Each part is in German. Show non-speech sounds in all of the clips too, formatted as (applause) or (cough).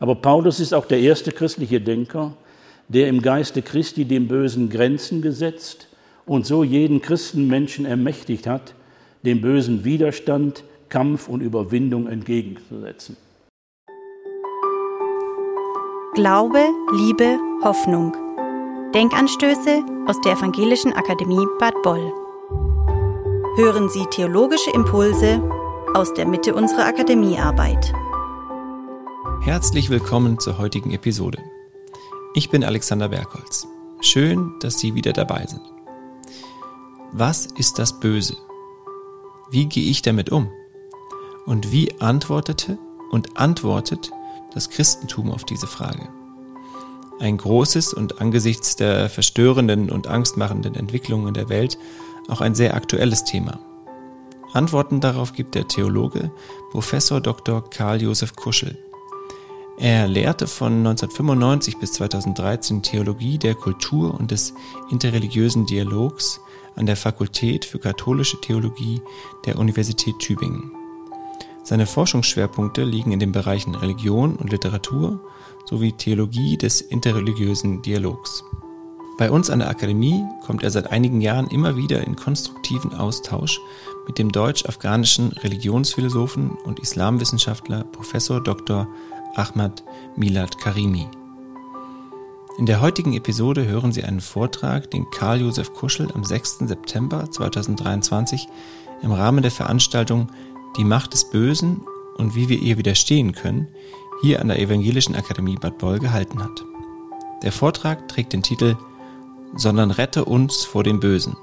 Aber Paulus ist auch der erste christliche Denker, der im Geiste Christi dem Bösen Grenzen gesetzt und so jeden Christenmenschen ermächtigt hat, dem Bösen Widerstand, Kampf und Überwindung entgegenzusetzen. Glaube, Liebe, Hoffnung. Denkanstöße aus der Evangelischen Akademie Bad Boll. Hören Sie theologische Impulse aus der Mitte unserer Akademiearbeit. Herzlich willkommen zur heutigen Episode. Ich bin Alexander Bergholz. Schön, dass Sie wieder dabei sind. Was ist das Böse? Wie gehe ich damit um? Und wie antwortete und antwortet das Christentum auf diese Frage? Ein großes und angesichts der verstörenden und angstmachenden Entwicklungen in der Welt auch ein sehr aktuelles Thema. Antworten darauf gibt der Theologe Professor Dr. Karl Josef Kuschel. Er lehrte von 1995 bis 2013 Theologie der Kultur und des interreligiösen Dialogs an der Fakultät für katholische Theologie der Universität Tübingen. Seine Forschungsschwerpunkte liegen in den Bereichen Religion und Literatur sowie Theologie des interreligiösen Dialogs. Bei uns an der Akademie kommt er seit einigen Jahren immer wieder in konstruktiven Austausch mit dem deutsch-afghanischen Religionsphilosophen und Islamwissenschaftler Professor Dr. Ahmad Milad Karimi. In der heutigen Episode hören Sie einen Vortrag, den Karl Josef Kuschel am 6. September 2023 im Rahmen der Veranstaltung Die Macht des Bösen und wie wir ihr widerstehen können hier an der Evangelischen Akademie Bad Boll gehalten hat. Der Vortrag trägt den Titel Sondern rette uns vor dem Bösen.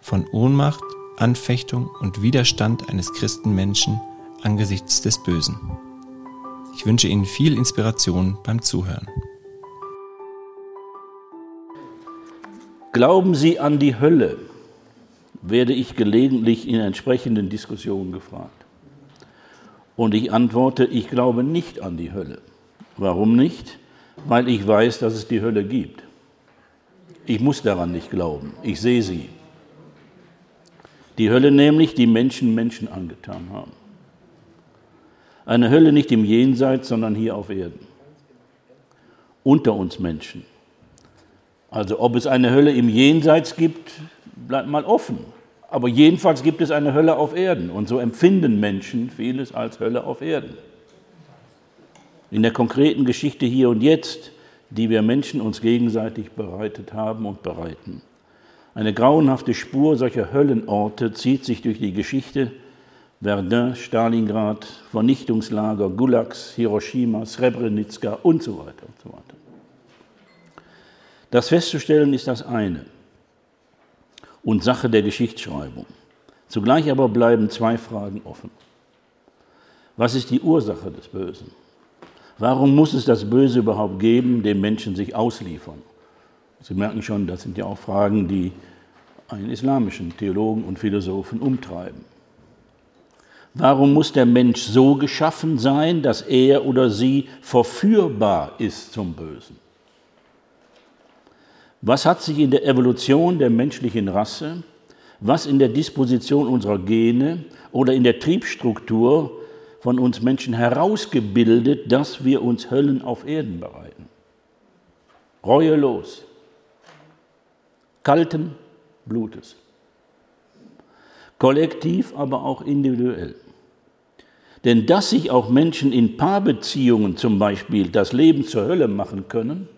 Von Ohnmacht, Anfechtung und Widerstand eines Christenmenschen angesichts des Bösen. Ich wünsche Ihnen viel Inspiration beim Zuhören. Glauben Sie an die Hölle? werde ich gelegentlich in entsprechenden Diskussionen gefragt. Und ich antworte, ich glaube nicht an die Hölle. Warum nicht? Weil ich weiß, dass es die Hölle gibt. Ich muss daran nicht glauben. Ich sehe sie. Die Hölle nämlich, die Menschen Menschen angetan haben. Eine Hölle nicht im Jenseits, sondern hier auf Erden. Unter uns Menschen. Also ob es eine Hölle im Jenseits gibt, bleibt mal offen. Aber jedenfalls gibt es eine Hölle auf Erden. Und so empfinden Menschen vieles als Hölle auf Erden. In der konkreten Geschichte hier und jetzt, die wir Menschen uns gegenseitig bereitet haben und bereiten. Eine grauenhafte Spur solcher Höllenorte zieht sich durch die Geschichte Verdun, Stalingrad, Vernichtungslager, Gulags, Hiroshima, Srebrenica und so weiter und so weiter. Das festzustellen ist das eine und Sache der Geschichtsschreibung. Zugleich aber bleiben zwei Fragen offen. Was ist die Ursache des Bösen? Warum muss es das Böse überhaupt geben, dem Menschen sich ausliefern? Sie merken schon, das sind ja auch Fragen, die einen islamischen Theologen und Philosophen umtreiben. Warum muss der Mensch so geschaffen sein, dass er oder sie verführbar ist zum Bösen? Was hat sich in der Evolution der menschlichen Rasse, was in der Disposition unserer Gene oder in der Triebstruktur von uns Menschen herausgebildet, dass wir uns Höllen auf Erden bereiten? Reuelos, kalten Blutes kollektiv, aber auch individuell. Denn dass sich auch Menschen in Paarbeziehungen zum Beispiel das Leben zur Hölle machen können,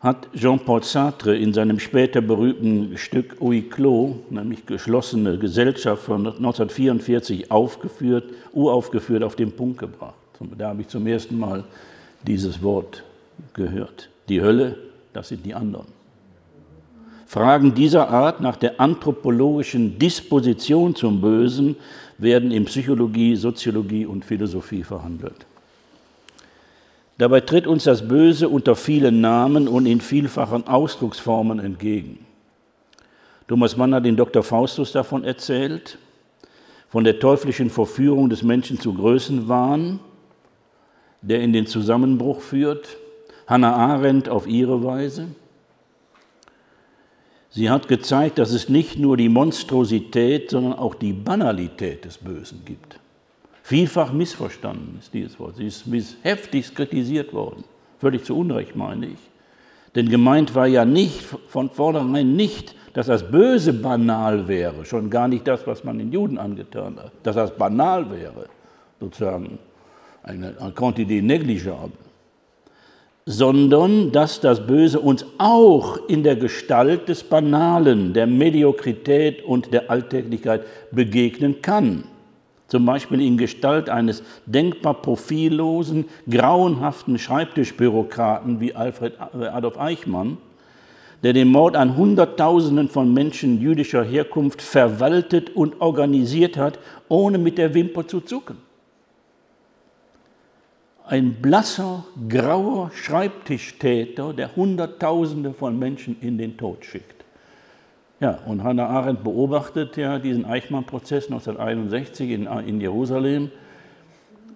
hat Jean-Paul Sartre in seinem später berühmten Stück Huis Clos, nämlich geschlossene Gesellschaft von 1944, aufgeführt, uraufgeführt auf den Punkt gebracht. Da habe ich zum ersten Mal dieses Wort gehört. Die Hölle, das sind die anderen. Fragen dieser Art nach der anthropologischen Disposition zum Bösen werden in Psychologie, Soziologie und Philosophie verhandelt. Dabei tritt uns das Böse unter vielen Namen und in vielfachen Ausdrucksformen entgegen. Thomas Mann hat in Dr. Faustus davon erzählt, von der teuflischen Verführung des Menschen zu Größenwahn, der in den Zusammenbruch führt, Hannah Arendt auf ihre Weise, Sie hat gezeigt, dass es nicht nur die Monstrosität, sondern auch die Banalität des Bösen gibt. Vielfach missverstanden ist dieses Wort. Sie ist heftigst kritisiert worden. Völlig zu Unrecht, meine ich. Denn gemeint war ja nicht, von vornherein nicht, dass das Böse banal wäre, schon gar nicht das, was man den Juden angetan hat, dass das banal wäre, sozusagen eine, quantité négligeable, sondern dass das Böse uns auch in der Gestalt des Banalen, der Mediokrität und der Alltäglichkeit begegnen kann. Zum Beispiel in Gestalt eines denkbar profillosen, grauenhaften Schreibtischbürokraten wie Alfred Adolf Eichmann, der den Mord an Hunderttausenden von Menschen jüdischer Herkunft verwaltet und organisiert hat, ohne mit der Wimper zu zucken. Ein blasser, grauer Schreibtischtäter, der Hunderttausende von Menschen in den Tod schickt. Ja, und Hannah Arendt beobachtet ja diesen Eichmann-Prozess 1961 in, in Jerusalem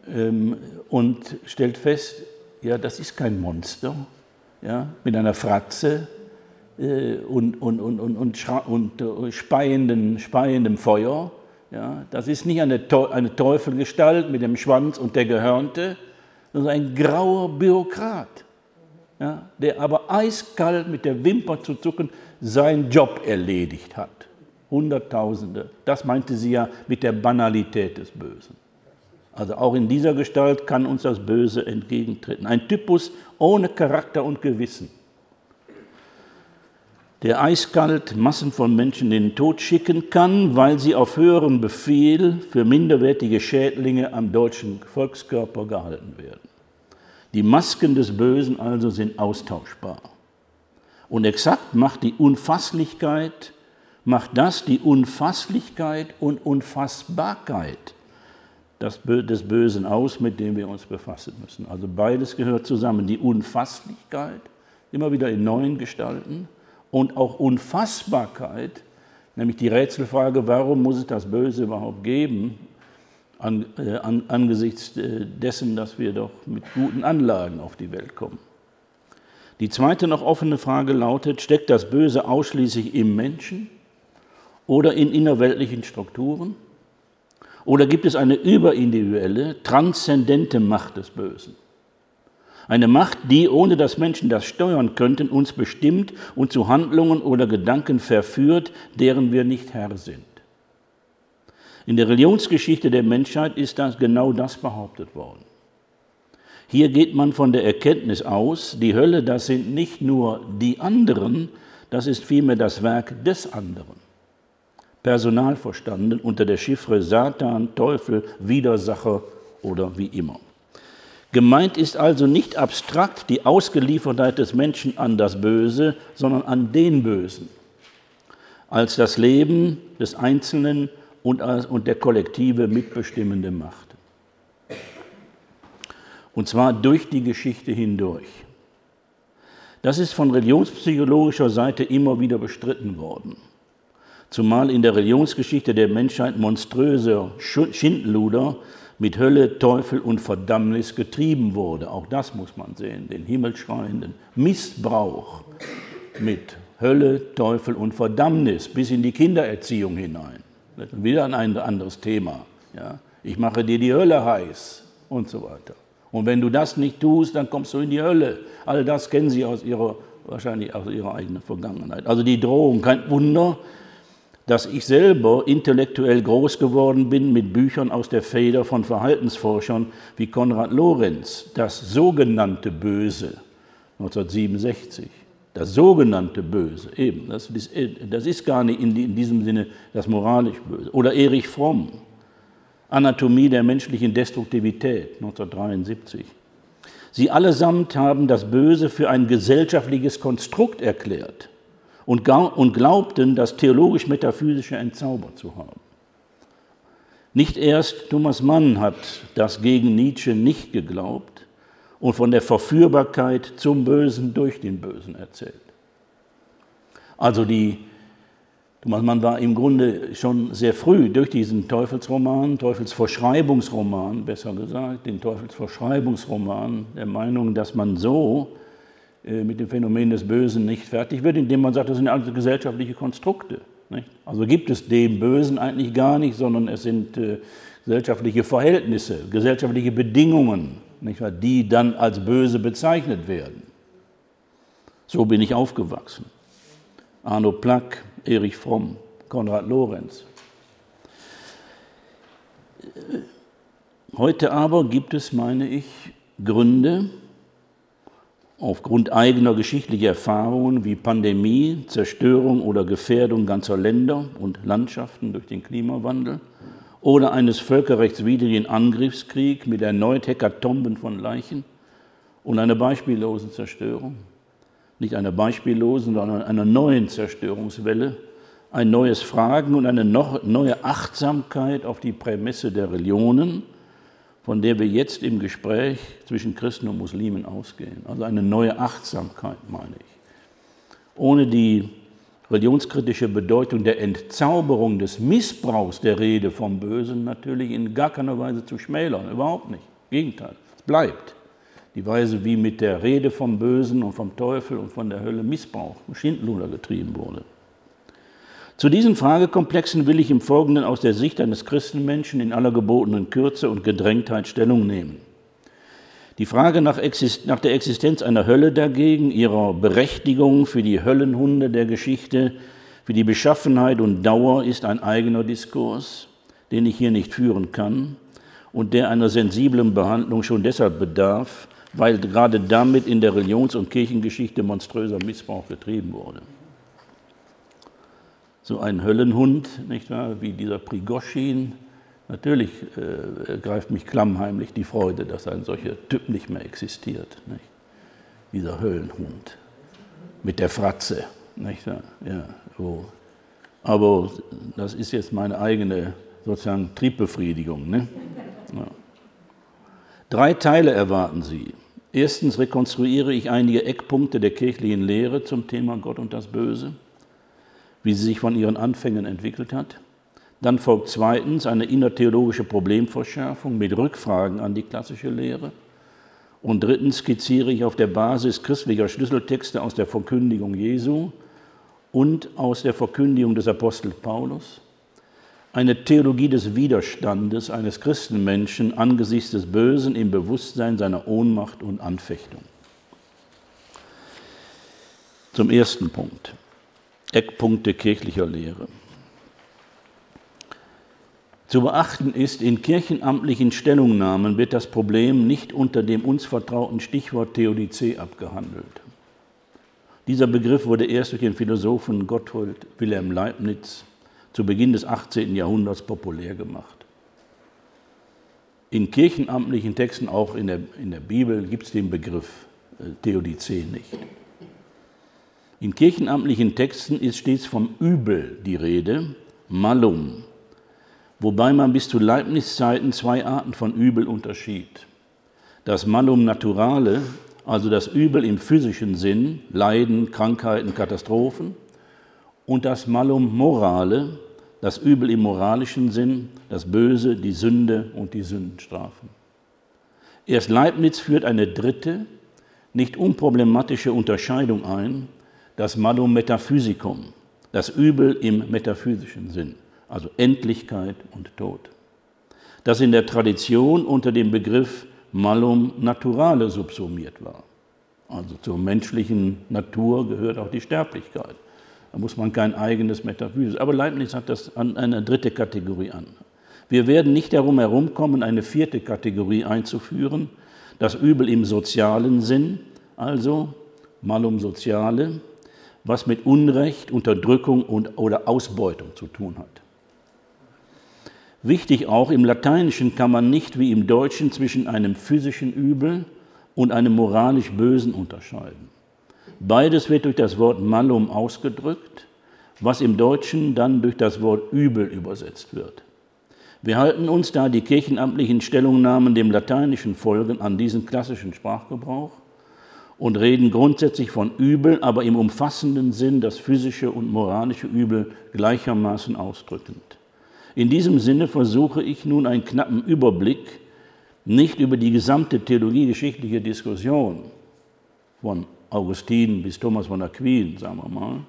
ähm, und stellt fest, ja, das ist kein Monster, ja, mit einer Fratze, äh, und, und, und, und, und, und speienden, speiendem Feuer. Ja, das ist nicht eine, eine Teufelgestalt mit dem Schwanz und der Gehörnte, sondern ein grauer Bürokrat, ja, der aber eiskalt mit der Wimper zu zucken seinen Job erledigt hat. Hunderttausende. Das meinte sie ja mit der Banalität des Bösen. Also auch in dieser Gestalt kann uns das Böse entgegentreten. Ein Typus ohne Charakter und Gewissen der eiskalt Massen von Menschen in den Tod schicken kann, weil sie auf höheren Befehl für minderwertige Schädlinge am deutschen Volkskörper gehalten werden. Die Masken des Bösen also sind austauschbar. Und exakt macht die Unfasslichkeit, macht das die Unfasslichkeit und Unfassbarkeit des Bösen aus, mit dem wir uns befassen müssen. Also beides gehört zusammen. Die Unfasslichkeit, immer wieder in neuen Gestalten, und auch Unfassbarkeit, nämlich die Rätselfrage, warum muss es das Böse überhaupt geben, an, äh, an, angesichts äh, dessen, dass wir doch mit guten Anlagen auf die Welt kommen. Die zweite noch offene Frage lautet, steckt das Böse ausschließlich im Menschen oder in innerweltlichen Strukturen? Oder gibt es eine überindividuelle, transzendente Macht des Bösen? Eine Macht, die, ohne dass Menschen das steuern könnten, uns bestimmt und zu Handlungen oder Gedanken verführt, deren wir nicht Herr sind. In der Religionsgeschichte der Menschheit ist das genau das behauptet worden. Hier geht man von der Erkenntnis aus, die Hölle, das sind nicht nur die anderen, das ist vielmehr das Werk des anderen. Personal verstanden unter der Chiffre Satan, Teufel, Widersacher oder wie immer. Gemeint ist also nicht abstrakt die Ausgeliefertheit des Menschen an das Böse, sondern an den Bösen, als das Leben des Einzelnen und, und der kollektive mitbestimmende Macht. Und zwar durch die Geschichte hindurch. Das ist von religionspsychologischer Seite immer wieder bestritten worden. Zumal in der Religionsgeschichte der Menschheit monströser Schindluder mit Hölle, Teufel und Verdammnis getrieben wurde. Auch das muss man sehen, den himmelschreienden Missbrauch mit Hölle, Teufel und Verdammnis bis in die Kindererziehung hinein. Das ist wieder ein anderes Thema. Ja? Ich mache dir die Hölle heiß und so weiter. Und wenn du das nicht tust, dann kommst du in die Hölle. All das kennen Sie aus Ihrer, wahrscheinlich aus Ihrer eigenen Vergangenheit. Also die Drohung, kein Wunder, dass ich selber intellektuell groß geworden bin mit Büchern aus der Feder von Verhaltensforschern wie Konrad Lorenz, das sogenannte Böse 1967. Das sogenannte Böse, eben, das ist, das ist gar nicht in, diesem Sinne das moralisch Böse. Oder Erich Fromm, Anatomie der menschlichen Destruktivität 1973. Sie allesamt haben das Böse für ein gesellschaftliches Konstrukt erklärt und, glaubten, das theologisch-metaphysische entzaubert zu haben. Nicht erst Thomas Mann hat das gegen Nietzsche nicht geglaubt und von der Verführbarkeit zum Bösen durch den Bösen erzählt. Also die, Thomas Mann war im Grunde schon sehr früh durch diesen Teufelsroman, Teufelsverschreibungsroman besser gesagt, den Teufelsverschreibungsroman der Meinung, dass man so mit dem Phänomen des Bösen nicht fertig wird, indem man sagt, das sind alles gesellschaftliche Konstrukte. Nicht? Also gibt es dem Bösen eigentlich gar nicht, sondern es sind äh, gesellschaftliche Verhältnisse, gesellschaftliche Bedingungen, nicht wahr, die dann als böse bezeichnet werden. So bin ich aufgewachsen. Arno Plack, Erich Fromm, Konrad Lorenz. Heute aber gibt es, meine ich, Gründe, aufgrund eigener geschichtlicher Erfahrungen wie Pandemie, Zerstörung oder Gefährdung ganzer Länder und Landschaften durch den Klimawandel oder eines völkerrechtswidrigen Angriffskriegs mit erneut Hekatomben von Leichen und einer beispiellosen Zerstörung, nicht einer beispiellosen, sondern einer neuen Zerstörungswelle, ein neues Fragen und eine neue Achtsamkeit auf die Prämisse der Religionen, von der wir jetzt im Gespräch zwischen Christen und Muslimen ausgehen. Also eine neue Achtsamkeit, meine ich. Ohne die religionskritische Bedeutung der Entzauberung des Missbrauchs der Rede vom Bösen natürlich in gar keiner Weise zu schmälern, überhaupt nicht. Im Gegenteil, es bleibt. Die Weise, wie mit der Rede vom Bösen und vom Teufel und von der Hölle Missbrauch, Schindluder getrieben wurde. Zu diesen Fragekomplexen will ich im Folgenden aus der Sicht eines Christenmenschen in aller gebotenen Kürze und Gedrängtheit Stellung nehmen. Die Frage nach, nach, der Existenz einer Hölle dagegen, ihrer Berechtigung für die Höllenhunde der Geschichte, für die Beschaffenheit und Dauer ist ein eigener Diskurs, den ich hier nicht führen kann und der einer sensiblen Behandlung schon deshalb bedarf, weil gerade damit in der Religions- und Kirchengeschichte monströser Missbrauch getrieben wurde so ein Höllenhund, nicht wahr, wie dieser Prigoschin. Natürlich äh, greift mich klammheimlich die Freude, dass ein solcher Typ nicht mehr existiert. Nicht? Dieser Höllenhund mit der Fratze. Nicht wahr? Ja, so. Aber das ist jetzt meine eigene sozusagen Triebbefriedigung. Ne? Ja. Drei Teile erwarten Sie. Erstens rekonstruiere ich einige Eckpunkte der kirchlichen Lehre zum Thema Gott und das Böse wie sie sich von ihren Anfängen entwickelt hat. Dann folgt zweitens eine innertheologische Problemverschärfung mit Rückfragen an die klassische Lehre. Und drittens skizziere ich auf der Basis christlicher Schlüsseltexte aus der Verkündigung Jesu und aus der Verkündigung des Apostels Paulus eine Theologie des Widerstandes eines Christenmenschen angesichts des Bösen im Bewusstsein seiner Ohnmacht und Anfechtung. Zum ersten Punkt. Eckpunkte kirchlicher Lehre. Zu beachten ist, in kirchenamtlichen Stellungnahmen wird das Problem nicht unter dem uns vertrauten Stichwort Theodizee abgehandelt. Dieser Begriff wurde erst durch den Philosophen Gotthold Wilhelm Leibniz zu Beginn des 18. Jahrhunderts populär gemacht. In kirchenamtlichen Texten, auch in der, in der Bibel, gibt es den Begriff äh, Theodizee nicht. In kirchenamtlichen Texten ist stets vom Übel die Rede, Malum, wobei man bis zu Leibniz-Zeiten zwei Arten von Übel unterschied. Das Malum naturale, also das Übel im physischen Sinn, Leiden, Krankheiten, Katastrophen, und das Malum morale, das Übel im moralischen Sinn, das Böse, die Sünde und die Sündenstrafen. Erst Leibniz führt eine dritte, nicht unproblematische Unterscheidung ein das Malum Metaphysicum, das Übel im metaphysischen Sinn, also Endlichkeit und Tod. Das in der Tradition unter dem Begriff Malum Naturale subsumiert war. Also zur menschlichen Natur gehört auch die Sterblichkeit. Da muss man kein eigenes Metaphysis. Aber Leibniz hat das an eine dritte Kategorie an. Wir werden nicht darum herumkommen, eine vierte Kategorie einzuführen, das Übel im sozialen Sinn, also Malum Soziale, was mit Unrecht, Unterdrückung und, oder Ausbeutung zu tun hat. Wichtig auch, im Lateinischen kann man nicht wie im Deutschen zwischen einem physischen Übel und einem moralisch Bösen unterscheiden. Beides wird durch das Wort malum ausgedrückt, was im Deutschen dann durch das Wort Übel übersetzt wird. Wir halten uns, da die kirchenamtlichen Stellungnahmen dem Lateinischen folgen, an diesen klassischen Sprachgebrauch und reden grundsätzlich von Übel, aber im umfassenden Sinn das physische und moralische Übel gleichermaßen ausdrückend. In diesem Sinne versuche ich nun einen knappen Überblick nicht über die gesamte theologiegeschichtliche Diskussion von Augustin bis Thomas von Aquin, sagen wir mal,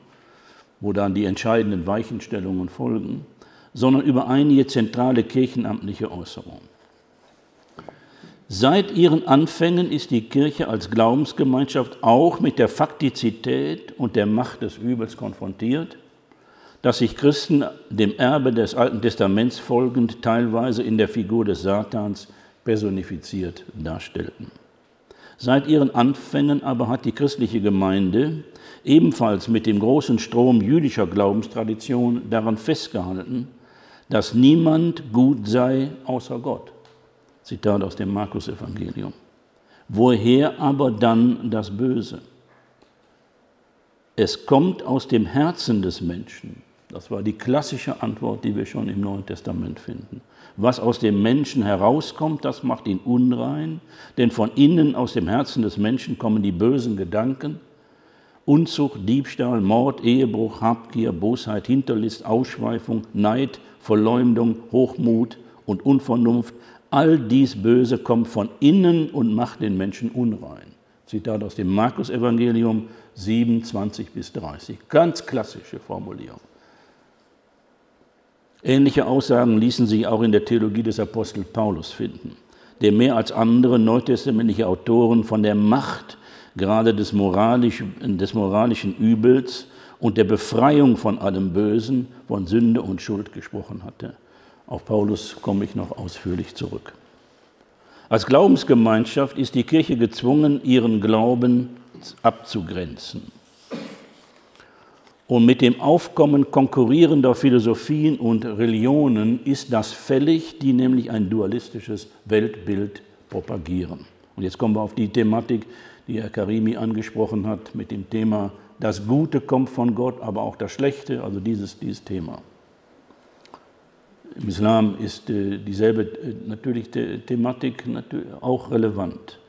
wo dann die entscheidenden Weichenstellungen folgen, sondern über einige zentrale kirchenamtliche Äußerungen. Seit ihren Anfängen ist die Kirche als Glaubensgemeinschaft auch mit der Faktizität und der Macht des Übels konfrontiert, dass sich Christen dem Erbe des Alten Testaments folgend teilweise in der Figur des Satans personifiziert darstellten. Seit ihren Anfängen aber hat die christliche Gemeinde ebenfalls mit dem großen Strom jüdischer Glaubenstradition daran festgehalten, dass niemand gut sei außer Gott. Zitat aus dem Markus-Evangelium. Woher aber dann das Böse? Es kommt aus dem Herzen des Menschen. Das war die klassische Antwort, die wir schon im Neuen Testament finden. Was aus dem Menschen herauskommt, das macht ihn unrein, denn von innen aus dem Herzen des Menschen kommen die bösen Gedanken, Unzucht, Diebstahl, Mord, Ehebruch, Habgier, Bosheit, Hinterlist, Ausschweifung, Neid, Verleumdung, Hochmut und Unvernunft. All dies Böse kommt von innen und macht den Menschen unrein. Zitat aus dem Markus-Evangelium 27 bis 30. Ganz klassische Formulierung. Ähnliche Aussagen ließen sich auch in der Theologie des Apostels Paulus finden, der mehr als andere neutestamentliche Autoren von der Macht gerade des, moralisch, des moralischen Übels und der Befreiung von allem Bösen, von Sünde und Schuld gesprochen hatte. Auf Paulus komme ich noch ausführlich zurück. Als Glaubensgemeinschaft ist die Kirche gezwungen, ihren Glauben abzugrenzen und mit dem Aufkommen konkurrierender Philosophien und Religionen ist das fällig, die nämlich ein dualistisches Weltbild propagieren. Und jetzt kommen wir auf die Thematik, die Herr Karimi angesprochen hat, mit dem Thema, das Gute kommt von Gott, aber auch das Schlechte, also dieses, dieses Thema. Im Islam ist äh, dieselbe äh, natürlich Thematik natürlich auch relevant.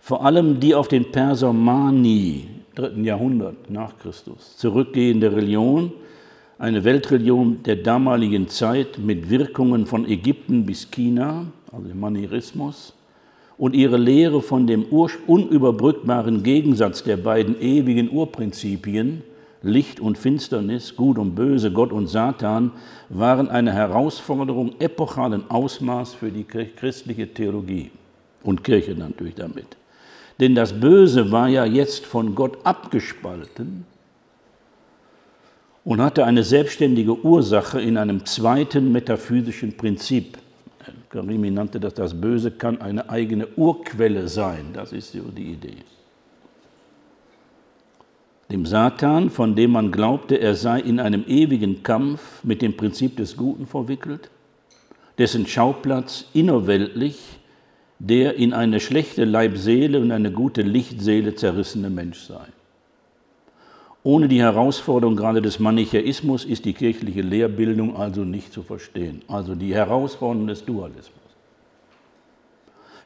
Vor allem die auf den Perser Mani, dritten Jahrhundert nach Christus zurückgehende Religion, eine Weltreligion der damaligen Zeit mit Wirkungen von Ägypten bis China, also dem Manierismus, und ihre Lehre von dem unüberbrückbaren Gegensatz der beiden ewigen Urprinzipien, Licht und Finsternis, Gut und Böse, Gott und Satan, waren eine Herausforderung epochalen Ausmaß für die christliche Theologie und Kirche natürlich damit. Denn das Böse war ja jetzt von Gott abgespalten und hatte eine selbstständige Ursache in einem zweiten metaphysischen Prinzip. Karimi nannte das, das Böse kann eine eigene Urquelle sein. Das ist so die Idee. Dem Satan, von dem man glaubte, er sei in einem ewigen Kampf mit dem Prinzip des Guten verwickelt, dessen Schauplatz innerweltlich der in eine schlechte Leibseele und eine gute Lichtseele zerrissene Mensch sei. Ohne die Herausforderung gerade des Manichäismus ist die kirchliche Lehrbildung also nicht zu verstehen, also die Herausforderung des Dualismus.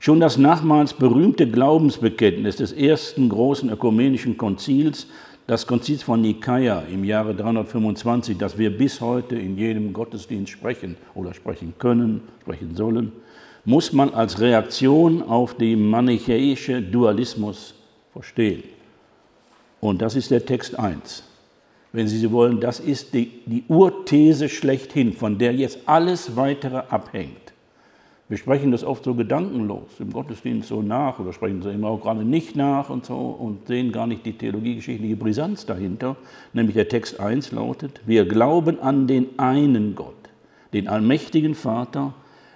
Schon das nachmals berühmte Glaubensbekenntnis des ersten großen ökumenischen Konzils, das Konzil von Nikaia im Jahre 325, das wir bis heute in jedem Gottesdienst sprechen oder sprechen können, sprechen sollen, muss man als Reaktion auf den manichäischen Dualismus verstehen. Und das ist der Text 1. Wenn Sie so wollen, das ist die, die Urthese schlechthin, von der jetzt alles weitere abhängt. Wir sprechen das oft so gedankenlos im Gottesdienst so nach oder sprechen es immer auch gerade nicht nach und so und sehen gar nicht die theologiegeschichtliche Brisanz dahinter. Nämlich der Text 1 lautet, wir glauben an den einen Gott, den allmächtigen Vater,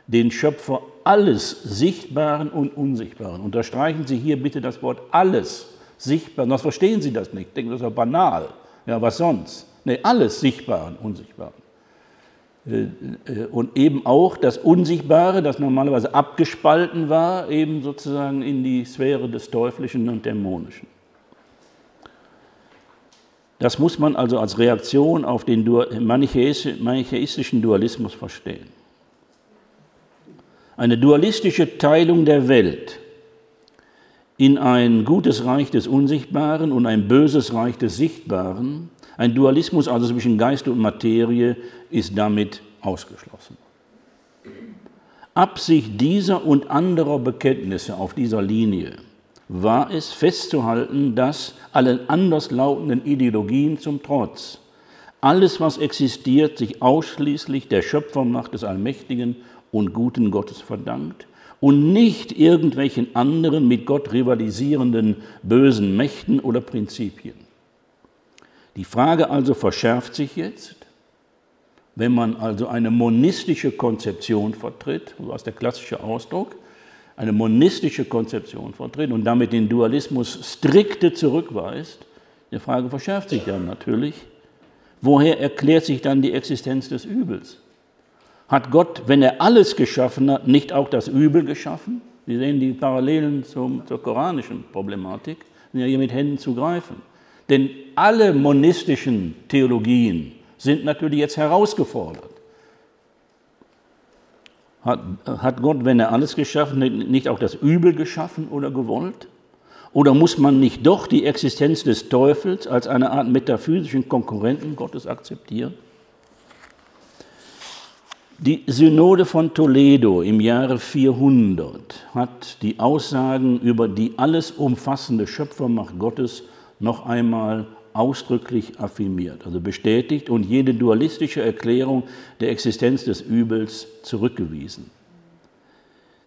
den Schöpfer alles Sichtbaren und Unsichtbaren. Unterstreichen Sie hier bitte das Wort alles sichtbar. Das verstehen Sie das nicht. Denken, das ist ja banal. Ja, was sonst? Nee, alles Sichtbaren, Unsichtbaren. Äh, äh, und eben auch das Unsichtbare, das normalerweise abgespalten war, eben sozusagen in die Sphäre des Teuflischen und Dämonischen. Das muss man also als Reaktion auf den manichäistischen Dualismus verstehen. Eine dualistische Teilung der Welt in ein gutes Reich des Unsichtbaren und ein böses Reich des Sichtbaren, ein Dualismus also zwischen Geist und Materie, ist damit ausgeschlossen. Absicht dieser und anderer Bekenntnisse auf dieser Linie war es festzuhalten, dass allen anderslautenden Ideologien zum Trotz alles, was existiert, sich ausschließlich der Schöpfermacht des allmächtigen und guten Gottes verdankt und nicht irgendwelchen anderen mit Gott rivalisierenden bösen Mächten oder Prinzipien. Die Frage also verschärft sich jetzt, wenn man also eine monistische Konzeption vertritt, so ist der klassische Ausdruck, eine monistische Konzeption vertritt und damit den Dualismus strikte zurückweist, die Frage verschärft sich dann natürlich, woher erklärt sich dann die Existenz des Übels? Hat Gott, wenn er alles geschaffen hat, nicht auch das Übel geschaffen? Sie sehen die Parallelen zum, zur koranischen Problematik, sind ja hier mit Händen zu greifen. Denn alle monistischen Theologien sind natürlich jetzt herausgefordert. Hat, hat Gott, wenn er alles geschaffen hat, nicht auch das Übel geschaffen oder gewollt? Oder muss man nicht doch die Existenz des Teufels als eine Art metaphysischen Konkurrenten Gottes akzeptieren? Die Synode von Toledo im Jahre 400 hat die Aussagen über die alles umfassende Schöpfermacht Gottes noch einmal ausdrücklich affirmiert, also bestätigt und jede dualistische Erklärung der Existenz des Übels zurückgewiesen.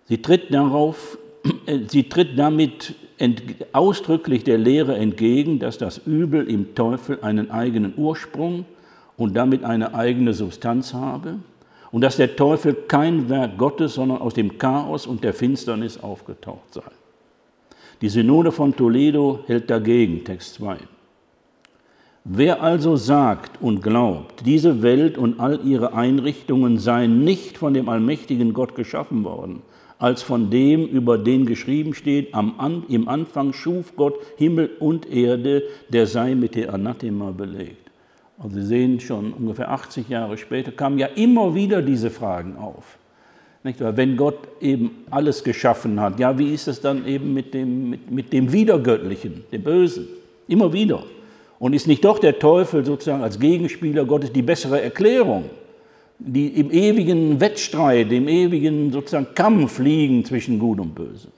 Sie tritt, darauf, (clears throat) sie tritt damit ausdrücklich der Lehre entgegen, dass das Übel im Teufel einen eigenen Ursprung und damit eine eigene Substanz habe und dass der Teufel kein Werk Gottes, sondern aus dem Chaos und der Finsternis aufgetaucht sei. Die Synode von Toledo hält dagegen, Text 2. Wer also sagt und glaubt, diese Welt und all ihre Einrichtungen seien nicht von dem allmächtigen Gott geschaffen worden, als von dem, über den geschrieben steht, am, im Anfang schuf Gott Himmel und Erde, der sei mit der Anathema belegt. Also Sie sehen schon, ungefähr 80 Jahre später kamen ja immer wieder diese Fragen auf. Nicht wahr? Wenn Gott eben alles geschaffen hat, ja, wie ist es dann eben mit dem, mit, mit dem Wiedergöttlichen, dem Bösen? Immer wieder. Und ist nicht doch der Teufel sozusagen als Gegenspieler Gottes die bessere Erklärung, die im ewigen Wettstreit, im ewigen sozusagen Kampf liegen zwischen Gut und Böse?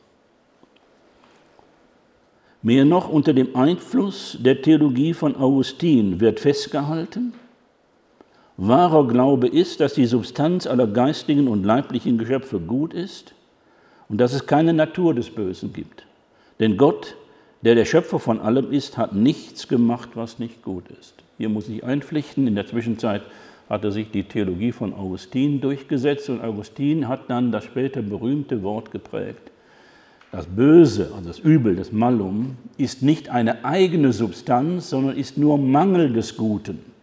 Mehr noch unter dem Einfluss der Theologie von Augustin wird festgehalten, wahrer Glaube ist, dass die Substanz aller geistigen und leiblichen Geschöpfe gut ist und dass es keine Natur des Bösen gibt. Denn Gott, der der Schöpfer von allem ist, hat nichts gemacht, was nicht gut ist. Hier muss ich einpflichten. In der Zwischenzeit hatte sich die Theologie von Augustin durchgesetzt und Augustin hat dann das später berühmte Wort geprägt. Das Böse, also das Übel, das Malum, ist nicht eine eigene Substanz, sondern ist nur Mangel des Guten.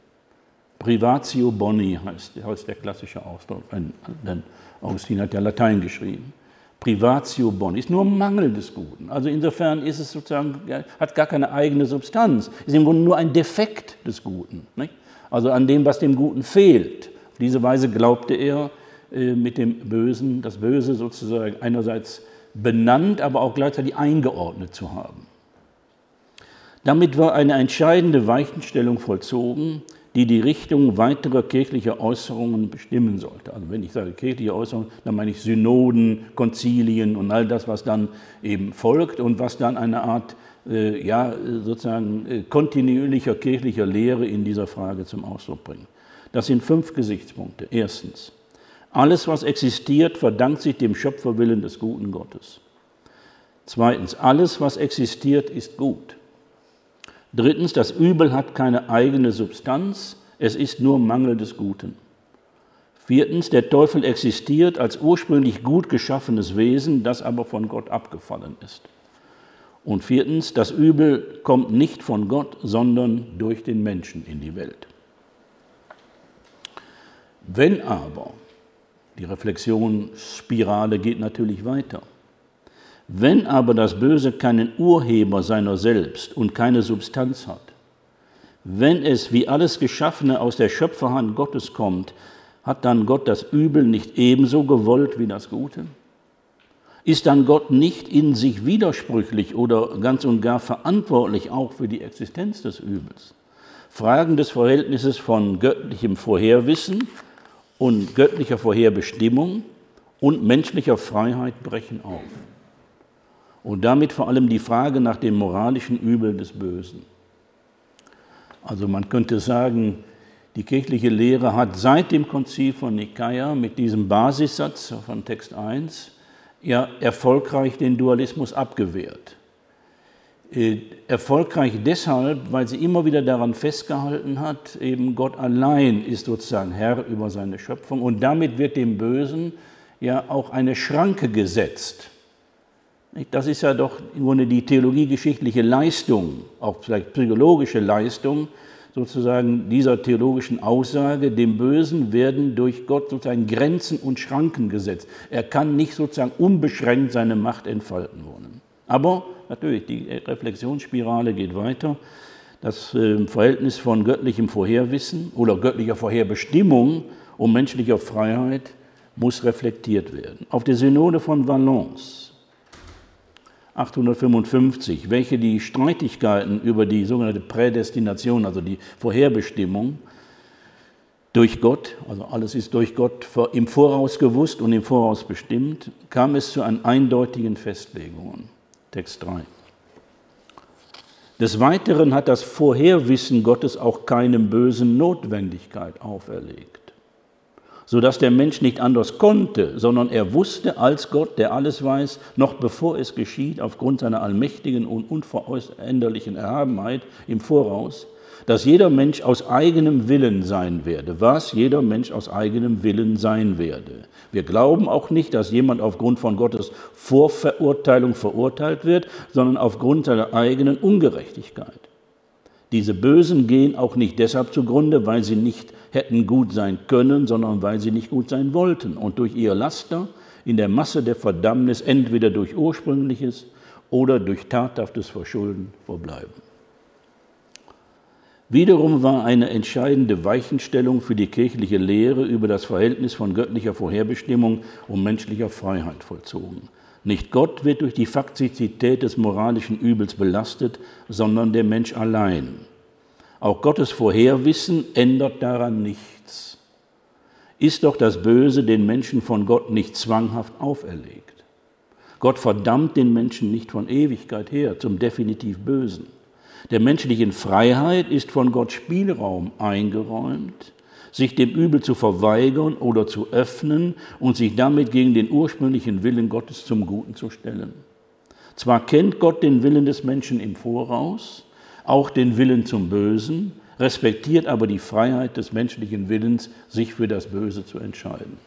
Privatio boni heißt, heißt der klassische Ausdruck, denn Augustin hat ja Latein geschrieben. Privatio boni ist nur Mangel des Guten. Also insofern ist es sozusagen, hat gar keine eigene Substanz, ist im Grunde nur ein Defekt des Guten. Nicht? Also an dem, was dem Guten fehlt. Auf diese Weise glaubte er, äh, mit dem Bösen, das Böse sozusagen einerseits benannt, aber auch gleichzeitig eingeordnet zu haben. Damit war eine entscheidende Weichenstellung vollzogen, die die Richtung weiterer kirchlicher Äußerungen bestimmen sollte. Also wenn ich sage kirchliche Äußerungen, dann meine ich Synoden, Konzilien und all das, was dann eben folgt und was dann eine Art äh, ja, sozusagen äh, kontinuierlicher kirchlicher Lehre in dieser Frage zum Ausdruck bringt. Das sind fünf Gesichtspunkte. Erstens, alles, was existiert, verdankt sich dem Schöpferwillen des guten Gottes. Zweitens, alles, was existiert, ist gut. Drittens, das Übel hat keine eigene Substanz, es ist nur Mangel des Guten. Viertens, der Teufel existiert als ursprünglich gut geschaffenes Wesen, das aber von Gott abgefallen ist. Und viertens, das Übel kommt nicht von Gott, sondern durch den Menschen in die Welt. Wenn aber die Reflexionsspirale geht natürlich weiter. Wenn aber das Böse keinen Urheber seiner selbst und keine Substanz hat, wenn es wie alles Geschaffene aus der Schöpferhand Gottes kommt, hat dann Gott das Übel nicht ebenso gewollt wie das Gute? Ist dann Gott nicht in sich widersprüchlich oder ganz und gar verantwortlich auch für die Existenz des Übels? Fragen des Verhältnisses von göttlichem Vorherwissen und göttlicher Vorherbestimmung und menschlicher Freiheit brechen auf. Und damit vor allem die Frage nach dem moralischen Übel des Bösen. Also man könnte sagen, Die kirchliche Lehre hat seit dem Konzil von Nicaea mit diesem Basissatz von Text 1 ja erfolgreich den Dualismus abgewehrt. Äh, erfolgreich deshalb, weil sie immer wieder daran festgehalten hat, eben Gott allein ist sozusagen Herr über seine Schöpfung und damit wird dem Bösen ja auch eine Schranke gesetzt. Das ist ja doch im die theologiegeschichtliche Leistung, auch vielleicht psychologische Leistung, sozusagen dieser theologischen Aussage, dem Bösen werden durch Gott sozusagen Grenzen und Schranken gesetzt. Er kann nicht sozusagen unbeschränkt seine Macht entfalten wollen. Aber natürlich, die Reflexionsspirale geht weiter. Das ähm, Verhältnis von göttlichem Vorherwissen oder göttlicher Vorherbestimmung und menschlicher Freiheit muss reflektiert werden. Auf der Synode von Valence 855, welche die Streitigkeiten über die sogenannte Prädestination, also die Vorherbestimmung durch Gott, also alles ist durch Gott im Voraus gewusst und im Voraus bestimmt, kam es zu eindeutigen Festlegungen. Text 3. Des Weiteren hat das Vorherwissen Gottes auch keinem bösen Notwendigkeit auferlegt sodass der Mensch nicht anders konnte, sondern er wusste als Gott, der alles weiß, noch bevor es geschieht, aufgrund seiner allmächtigen und unveränderlichen Erhabenheit im Voraus, dass jeder Mensch aus eigenem Willen sein werde. Was jeder Mensch aus eigenem Willen sein werde. Wir glauben auch nicht, dass jemand aufgrund von Gottes Vorverurteilung verurteilt wird, sondern aufgrund seiner eigenen Ungerechtigkeit. Diese Bösen gehen auch nicht deshalb zugrunde, weil sie nicht hätten gut sein können, sondern weil sie nicht gut sein wollten und durch ihr Laster in der Masse der Verdammnis entweder durch ursprüngliches oder durch tathaftes Verschulden verbleiben. Wiederum war eine entscheidende Weichenstellung für die kirchliche Lehre über das Verhältnis von göttlicher Vorherbestimmung und menschlicher Freiheit vollzogen. Nicht Gott wird durch die Faktizität des moralischen Übels belastet, sondern der Mensch allein. Auch Gottes Vorherwissen ändert daran nichts. Ist doch das Böse den Menschen von Gott nicht zwanghaft auferlegt. Gott verdammt den Menschen nicht von Ewigkeit her zum definitiv Bösen. Der menschlichen Freiheit ist von Gott Spielraum eingeräumt, sich dem Übel zu verweigern oder zu öffnen und sich damit gegen den ursprünglichen Willen Gottes zum Guten zu stellen. Zwar kennt Gott den Willen des Menschen im Voraus, auch den Willen zum Bösen, respektiert aber die Freiheit des menschlichen Willens, sich für das Böse zu entscheiden.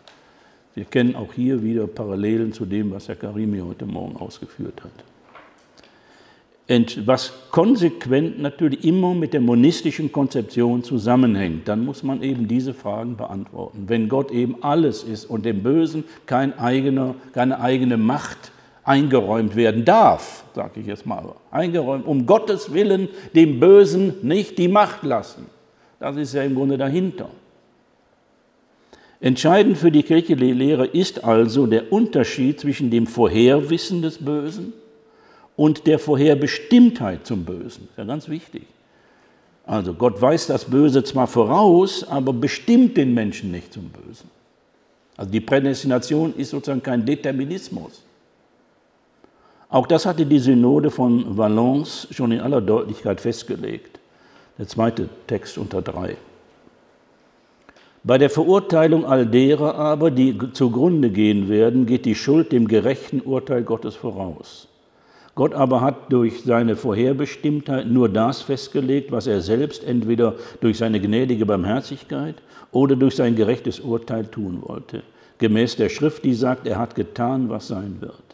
Wir kennen auch hier wieder Parallelen zu dem, was Herr Karimi heute Morgen ausgeführt hat. Und was konsequent natürlich immer mit der monistischen Konzeption zusammenhängt, dann muss man eben diese Fragen beantworten. Wenn Gott eben alles ist und dem Bösen kein eigener, keine eigene Macht eingeräumt werden darf, sage ich jetzt mal, eingeräumt, um Gottes Willen dem Bösen nicht die Macht lassen. Das ist ja im Grunde dahinter. Entscheidend für die kirchliche Lehre ist also der Unterschied zwischen dem Vorherwissen des Bösen und der Vorherbestimmtheit zum Bösen. Das ist ja ganz wichtig. Also Gott weiß das Böse zwar voraus, aber bestimmt den Menschen nicht zum Bösen. Also die Prädestination ist sozusagen kein Determinismus. Auch das hatte die Synode von Valence schon in aller Deutlichkeit festgelegt. Der zweite Text unter drei. Bei der Verurteilung all derer aber, die zugrunde gehen werden, geht die Schuld dem gerechten Urteil Gottes voraus. Gott aber hat durch seine Vorherbestimmtheit nur das festgelegt, was er selbst entweder durch seine gnädige Barmherzigkeit oder durch sein gerechtes Urteil tun wollte. Gemäß der Schrift, die sagt, er hat getan, was sein wird.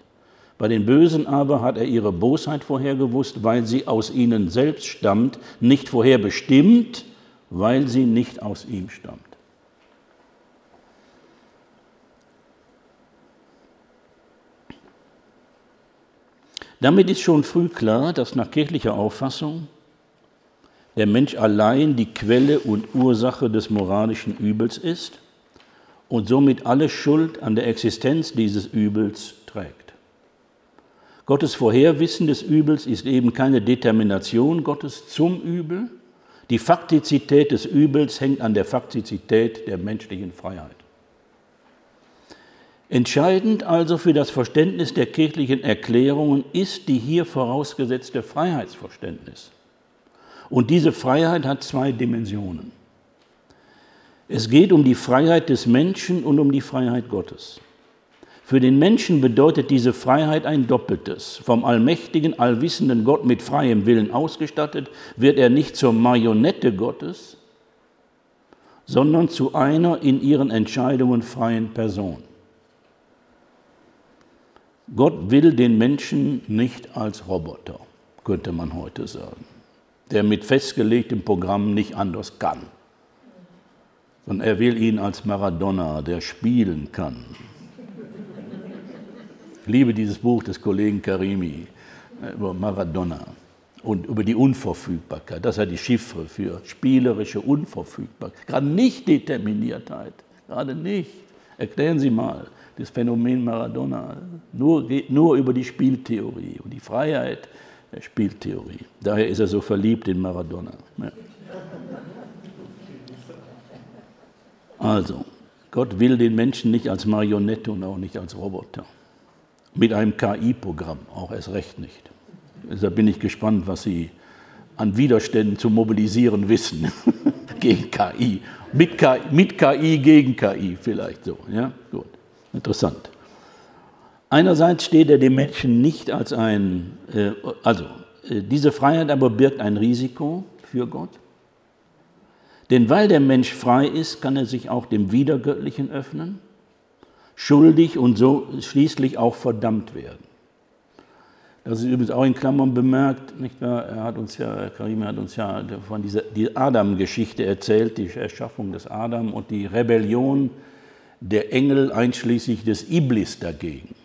Bei den Bösen aber hat er ihre Bosheit vorhergewusst, weil sie aus ihnen selbst stammt, nicht vorherbestimmt, weil sie nicht aus ihm stammt. Damit ist schon früh klar, dass nach kirchlicher Auffassung der Mensch allein die Quelle und Ursache des moralischen Übels ist und somit alle Schuld an der Existenz dieses Übels trägt. Gottes Vorherwissen des Übels ist eben keine Determination Gottes zum Übel. Die Faktizität des Übels hängt an der Faktizität der menschlichen Freiheit. Entscheidend also für das Verständnis der kirchlichen Erklärungen ist die hier vorausgesetzte Freiheitsverständnis. Und diese Freiheit hat zwei Dimensionen. Es geht um die Freiheit des Menschen und um die Freiheit Gottes. Für den Menschen bedeutet diese Freiheit ein Doppeltes. Vom allmächtigen, allwissenden Gott mit freiem Willen ausgestattet, wird er nicht zur Marionette Gottes, sondern zu einer in ihren Entscheidungen freien Person. Gott will den Menschen nicht als Roboter, könnte man heute sagen, der mit festgelegtem Programm nicht anders kann, sondern er will ihn als Maradona, der spielen kann, liebe dieses Buch des Kollegen Karimi äh, über Maradona und über die Unverfügbarkeit. Das ist ja die Chiffre für spielerische Unverfügbarkeit. Gerade nicht Determiniertheit. Gerade nicht. Erklären Sie mal das Phänomen Maradona. Nur, nur über die Spieltheorie und die Freiheit der Spieltheorie. Daher ist er so verliebt in Maradona. Ja. Also, Gott will den Menschen nicht als Marionette und auch nicht als Roboter mit einem KI-Programm, auch erst recht nicht. Deshalb bin ich gespannt, was Sie an Widerständen zu mobilisieren wissen (laughs) gegen KI. Mit, KI. mit KI gegen KI vielleicht so. Ja? Gut. Interessant. Einerseits steht er dem Menschen nicht als ein, äh, also äh, diese Freiheit aber birgt ein Risiko für Gott. Denn weil der Mensch frei ist, kann er sich auch dem Wiedergöttlichen öffnen schuldig und so schließlich auch verdammt werden. Das ist übrigens auch in Klammern bemerkt, nicht wahr? Er hat uns ja, Karim hat uns ja von dieser die Adam-Geschichte erzählt, die Erschaffung des Adam und die Rebellion der Engel einschließlich des Iblis dagegen.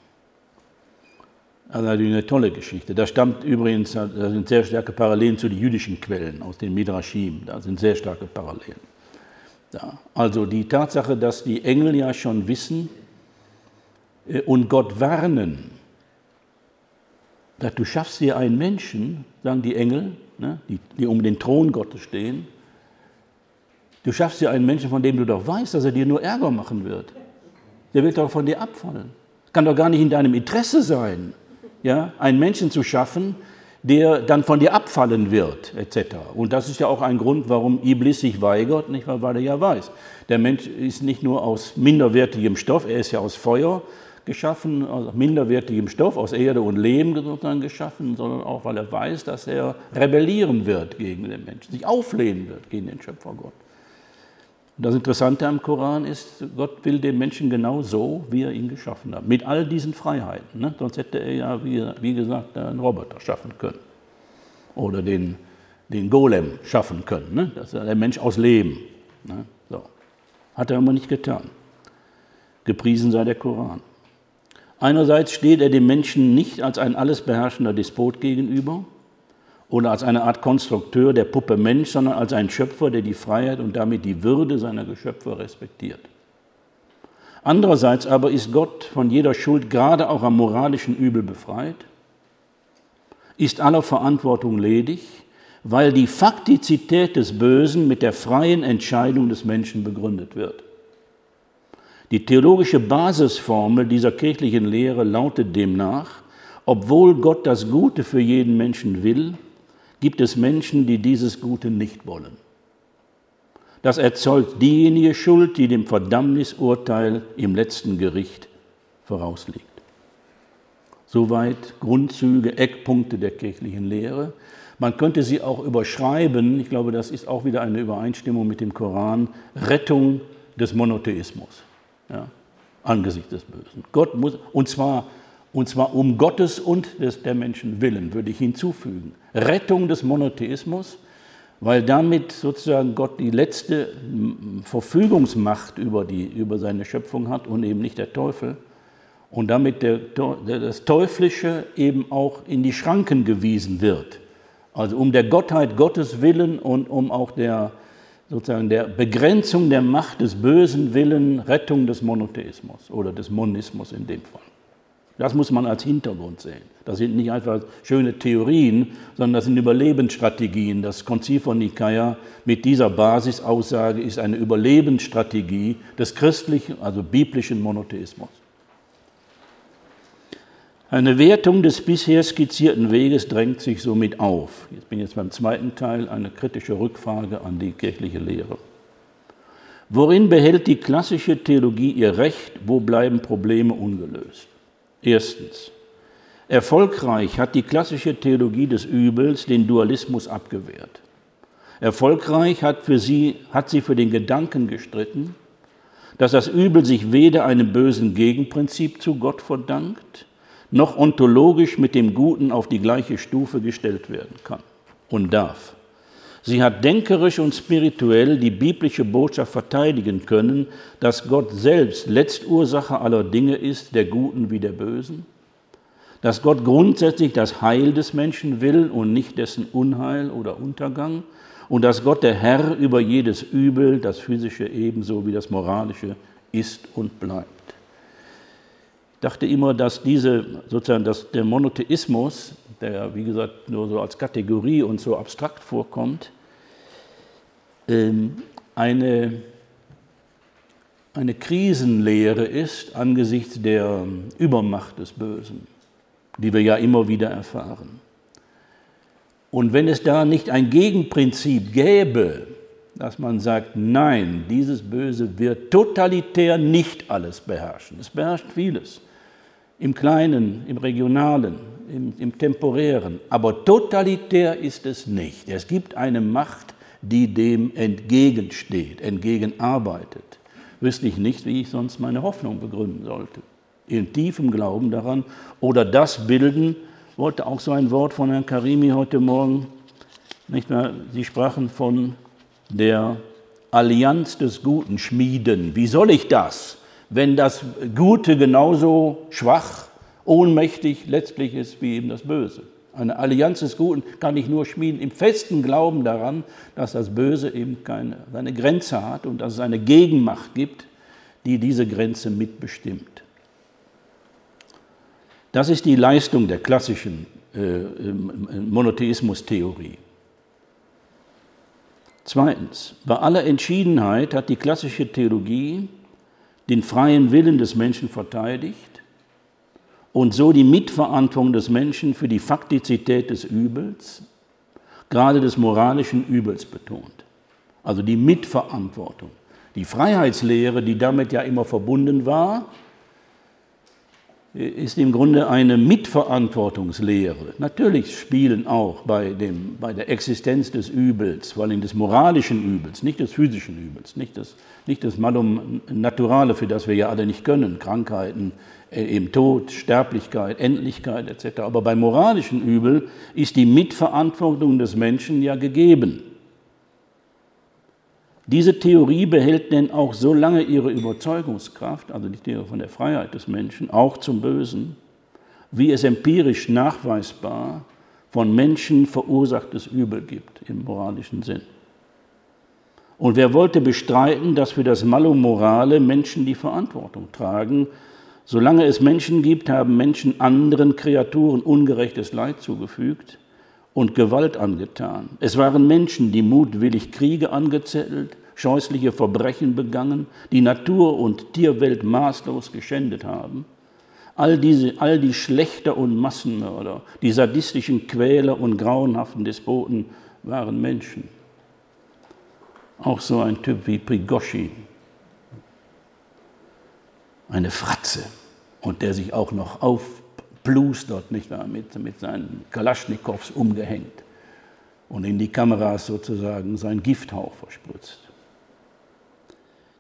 Also eine tolle Geschichte. Da stammt übrigens, da sind sehr starke Parallelen zu den jüdischen Quellen aus den Midrashim. Da sind sehr starke Parallelen. Da. Also die Tatsache, dass die Engel ja schon wissen, und Gott warnen. Du schaffst dir einen Menschen, sagen die Engel, ne, die, um den Thron Gottes stehen. Du schaffst dir einen Menschen, von dem du doch weißt, dass er dir nur Ärger machen wird. Der wird doch von dir abfallen. Kann doch gar nicht in deinem Interesse sein, ja, einen Menschen zu schaffen, der dann von dir abfallen wird, etc. Und das ist ja auch ein Grund, warum Iblis sich weigert, nicht, weil er ja weiß. Der Mensch ist nicht nur aus minderwertigem Stoff, er ist ja aus Feuer, geschaffen, aus minderwertigem Stoff, aus Erde und Lehm sozusagen geschaffen, sondern auch, weil er weiß, dass er rebellieren wird gegen den Menschen, sich auflehnen wird gegen den Schöpfer Gott. Und das Interessante am Koran ist, Gott will den Menschen genau so, wie er ihn geschaffen hat, mit all diesen Freiheiten. Ne? Sonst hätte er ja, wie, gesagt, einen Roboter schaffen können oder den, den Golem schaffen können. Ne? Das ist der Mensch aus Leben. Ne? So. Hat er aber nicht getan. Gepriesen sei der Koran. Einerseits steht er dem Menschen nicht als ein alles beherrschender Despot gegenüber oder als eine Art Konstrukteur der Puppe Mensch, sondern als ein Schöpfer, der die Freiheit und damit die Würde seiner Geschöpfe respektiert. Andererseits aber ist Gott von jeder Schuld, gerade auch am moralischen Übel, befreit, ist aller Verantwortung ledig, weil die Faktizität des Bösen mit der freien Entscheidung des Menschen begründet wird. Die theologische Basisformel dieser kirchlichen Lehre lautet demnach, obwohl Gott das Gute für jeden Menschen will, gibt es Menschen, die dieses Gute nicht wollen. Das erzeugt diejenige Schuld, die dem Verdammnisurteil im letzten Gericht vorausliegt. Soweit Grundzüge, Eckpunkte der kirchlichen Lehre. Man könnte sie auch überschreiben, ich glaube, das ist auch wieder eine Übereinstimmung mit dem Koran, Rettung des Monotheismus ja, angesichts des Bösen. Gott muss, und zwar, und zwar um Gottes und des, der Menschen willen, würde ich hinzufügen. Rettung des Monotheismus, weil damit sozusagen Gott die letzte Verfügungsmacht über, die, über seine Schöpfung hat und eben nicht der Teufel. Und damit der, das Teuflische eben auch in die Schranken gewiesen wird. Also um der Gottheit Gottes willen und um auch der, sozusagen der Begrenzung der Macht des bösen Willen, Rettung des Monotheismus oder des Monismus in dem Fall. Das muss man als Hintergrund sehen. Das sind nicht einfach schöne Theorien, sondern das sind Überlebensstrategien. Das Konzil von Nicaea mit dieser Basisaussage ist eine Überlebensstrategie des christlichen, also biblischen Monotheismus. Eine Wertung des bisher skizzierten Weges drängt sich somit auf. Ich bin jetzt beim zweiten Teil, eine kritische Rückfrage an die kirchliche Lehre. Worin behält die klassische Theologie ihr Recht? Wo bleiben Probleme ungelöst? Erstens. Erfolgreich hat die klassische Theologie des Übels den Dualismus abgewehrt. Erfolgreich hat, für sie, hat sie für den Gedanken gestritten, dass das Übel sich weder einem bösen Gegenprinzip zu Gott verdankt, noch ontologisch mit dem Guten auf die gleiche Stufe gestellt werden kann und darf. Sie hat denkerisch und spirituell die biblische Botschaft verteidigen können, dass Gott selbst Letztursache aller Dinge ist, der Guten wie der Bösen, dass Gott grundsätzlich das Heil des Menschen will und nicht dessen Unheil oder Untergang und dass Gott der Herr über jedes Übel, das physische ebenso wie das moralische, ist und bleibt. Dachte immer, dass diese, sozusagen, dass der Monotheismus, der wie gesagt nur so als Kategorie und so abstrakt vorkommt, ähm, eine, eine Krisenlehre ist angesichts der Übermacht des Bösen, die wir ja immer wieder erfahren. Und wenn es da nicht ein Gegenprinzip gäbe, dass man sagt, nein, dieses Böse wird totalitär nicht alles beherrschen. Es beherrscht vieles. Im Kleinen, im Regionalen, im, im Temporären. Aber totalitär ist es nicht. Es gibt eine Macht, die dem entgegensteht, entgegenarbeitet. Wüsste ich nicht, wie ich sonst meine Hoffnung begründen sollte. In tiefem Glauben daran oder das bilden, wollte auch so ein Wort von Herrn Karimi heute Morgen, nicht mehr, Sie sprachen von der Allianz des Guten schmieden. Wie soll ich das, wenn das Gute genauso schwach, ohnmächtig letztlich ist wie eben das Böse? Eine Allianz des Guten kann ich nur schmieden im festen Glauben daran, dass das Böse eben keine, seine Grenze hat und dass es eine Gegenmacht gibt, die diese Grenze mitbestimmt. Das ist die Leistung der klassischen äh, Monotheismus-Theorie. Zweitens, bei aller Entschiedenheit hat die klassische Theologie den freien Willen des Menschen verteidigt und so die Mitverantwortung des Menschen für die Faktizität des Übels, gerade des moralischen Übels betont. Also die Mitverantwortung. Die Freiheitslehre, die damit ja immer verbunden war, ist im Grunde eine Mitverantwortungslehre. Natürlich spielen auch bei, dem, bei der Existenz des Übels, vor allem des moralischen Übels, nicht des physischen Übels, nicht das, nicht das Malum Naturale, für das wir ja alle nicht können, Krankheiten, äh, Tod, Sterblichkeit, Endlichkeit etc. Aber beim moralischen Übel ist die Mitverantwortung des Menschen ja gegeben. Diese Theorie behält denn auch so lange ihre Überzeugungskraft, also die Theorie von der Freiheit des Menschen, auch zum Bösen, wie es empirisch nachweisbar von Menschen verursachtes Übel gibt im moralischen Sinn. Und wer wollte bestreiten, dass für das Malum Morale Menschen die Verantwortung tragen, Solange es Menschen gibt, haben Menschen anderen Kreaturen ungerechtes Leid zugefügt und Gewalt angetan. Es waren Menschen, die mutwillig Kriege angezettelt, scheußliche Verbrechen begangen, die Natur und Tierwelt maßlos geschändet haben. All, diese, all die Schlechter und Massenmörder, die sadistischen Quäler und grauenhaften Despoten waren Menschen. Auch so ein Typ wie Prigoshin, eine Fratze und der sich auch noch aufplustert, nicht wahr, mit, mit seinen Kalaschnikows umgehängt und in die Kameras sozusagen sein Gifthauch verspritzt.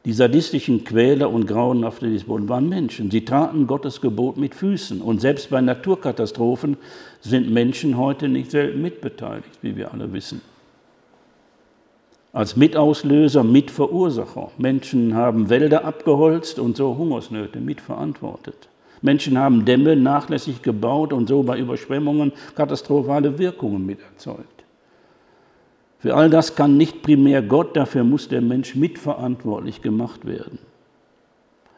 Die sadistischen Quäler und grauenhafte Despoten waren Menschen. Sie traten Gottes Gebot mit Füßen. Und selbst bei Naturkatastrophen sind Menschen heute nicht selten mitbeteiligt, wie wir alle wissen als Mitauslöser, Mitverursacher. Menschen haben Wälder abgeholzt und so Hungersnöte mitverantwortet. Menschen haben Dämme nachlässig gebaut und so bei Überschwemmungen katastrophale Wirkungen miterzeugt. Für all das kann nicht primär Gott, dafür muss der Mensch mitverantwortlich gemacht werden.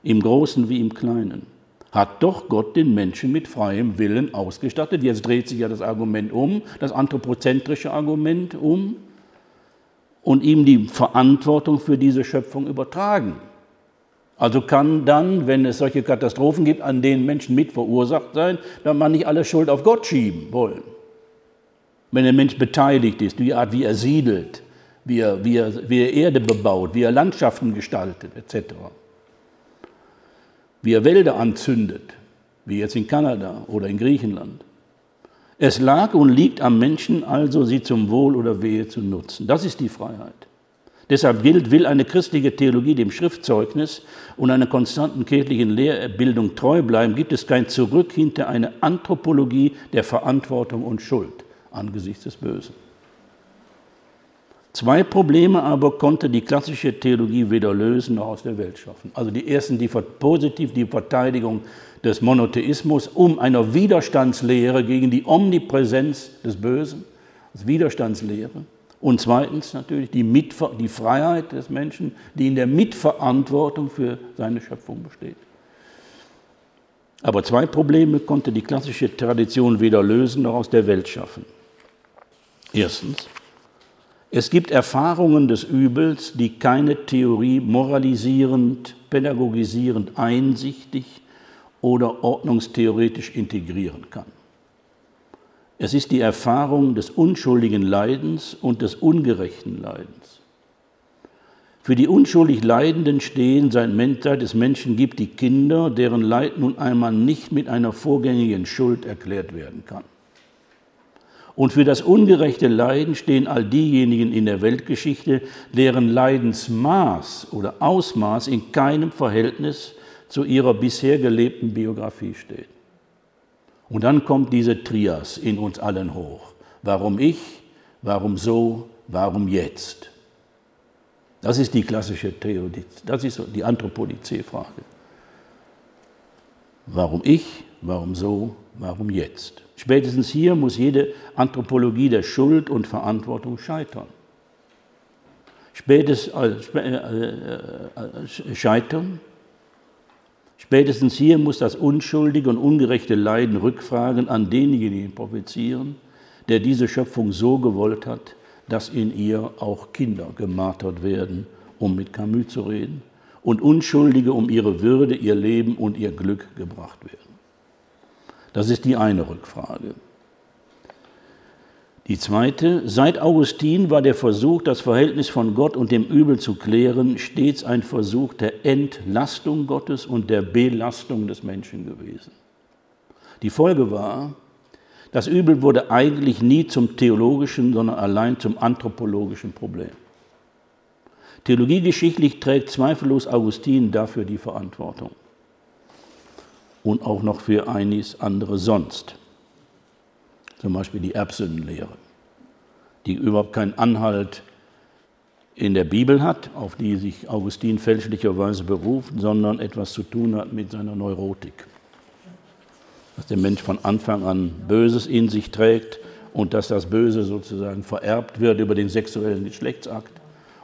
Im Großen wie im Kleinen. Hat doch Gott den Menschen mit freiem Willen ausgestattet. Jetzt dreht sich ja das Argument um, das anthropozentrische Argument um und ihm die Verantwortung für diese Schöpfung übertragen. Also kann dann, wenn es solche Katastrophen gibt, an denen Menschen mit verursacht sein, dann man nicht alle Schuld auf Gott schieben wollen. Wenn der Mensch beteiligt ist, die Art, wie er siedelt, wie er, wie, er, wie er Erde bebaut, wie er Landschaften gestaltet, etc. Wie er Wälder anzündet, wie jetzt in Kanada oder in Griechenland. Es lag und liegt am Menschen also, sie zum Wohl oder Wehe zu nutzen. Das ist die Freiheit. Deshalb gilt, will eine christliche Theologie dem Schriftzeugnis und einer konstanten kirchlichen Lehrbildung treu bleiben, gibt es kein Zurück hinter eine Anthropologie der Verantwortung und Schuld angesichts des Bösen. Zwei Probleme aber konnte die klassische Theologie weder lösen noch aus der Welt schaffen. Also die ersten, die positiv die Verteidigung des Monotheismus um einer Widerstandslehre gegen die Omnipräsenz des Bösen, als Widerstandslehre. Und zweitens natürlich die, Mitver die Freiheit des Menschen, die in der Mitverantwortung für seine Schöpfung besteht. Aber zwei Probleme konnte die klassische Tradition weder lösen noch aus der Welt schaffen. Erstens, es gibt Erfahrungen des Übels, die keine Theorie moralisierend, pädagogisierend einsichtig oder ordnungstheoretisch integrieren kann. Es ist die Erfahrung des unschuldigen Leidens und des ungerechten Leidens. Für die unschuldig Leidenden stehen, seit es Menschen gibt, die Kinder, deren Leid nun einmal nicht mit einer vorgängigen Schuld erklärt werden kann. Und für das ungerechte Leiden stehen all diejenigen in der Weltgeschichte, deren Leidensmaß oder Ausmaß in keinem Verhältnis zu ihrer bisher gelebten Biografie steht. Und dann kommt diese Trias in uns allen hoch. Warum ich? Warum so? Warum jetzt? Das ist die klassische Theorie, das ist die Anthropodizee-Frage. Warum ich? Warum so? Warum jetzt? Spätestens hier muss jede Anthropologie der Schuld und Verantwortung scheitern. Spätestens äh, äh, äh, scheitern. Spätestens hier muss das unschuldige und ungerechte Leiden Rückfragen an denjenigen provozieren, der diese Schöpfung so gewollt hat, dass in ihr auch Kinder gemartert werden, um mit Camus zu reden, und Unschuldige um ihre Würde, ihr Leben und ihr Glück gebracht werden. Das ist die eine Rückfrage. Die zweite, seit Augustin war der Versuch, das Verhältnis von Gott und dem Übel zu klären, stets ein Versuch der Entlastung Gottes und der Belastung des Menschen gewesen. Die Folge war, das Übel wurde eigentlich nie zum theologischen, sondern allein zum anthropologischen Problem. Theologiegeschichtlich trägt zweifellos Augustin dafür die Verantwortung und auch noch für einiges andere sonst. Zum Beispiel die Erbsündenlehre, die überhaupt keinen Anhalt in der Bibel hat, auf die sich Augustin fälschlicherweise beruft, sondern etwas zu tun hat mit seiner Neurotik. Dass der Mensch von Anfang an Böses in sich trägt und dass das Böse sozusagen vererbt wird über den sexuellen Geschlechtsakt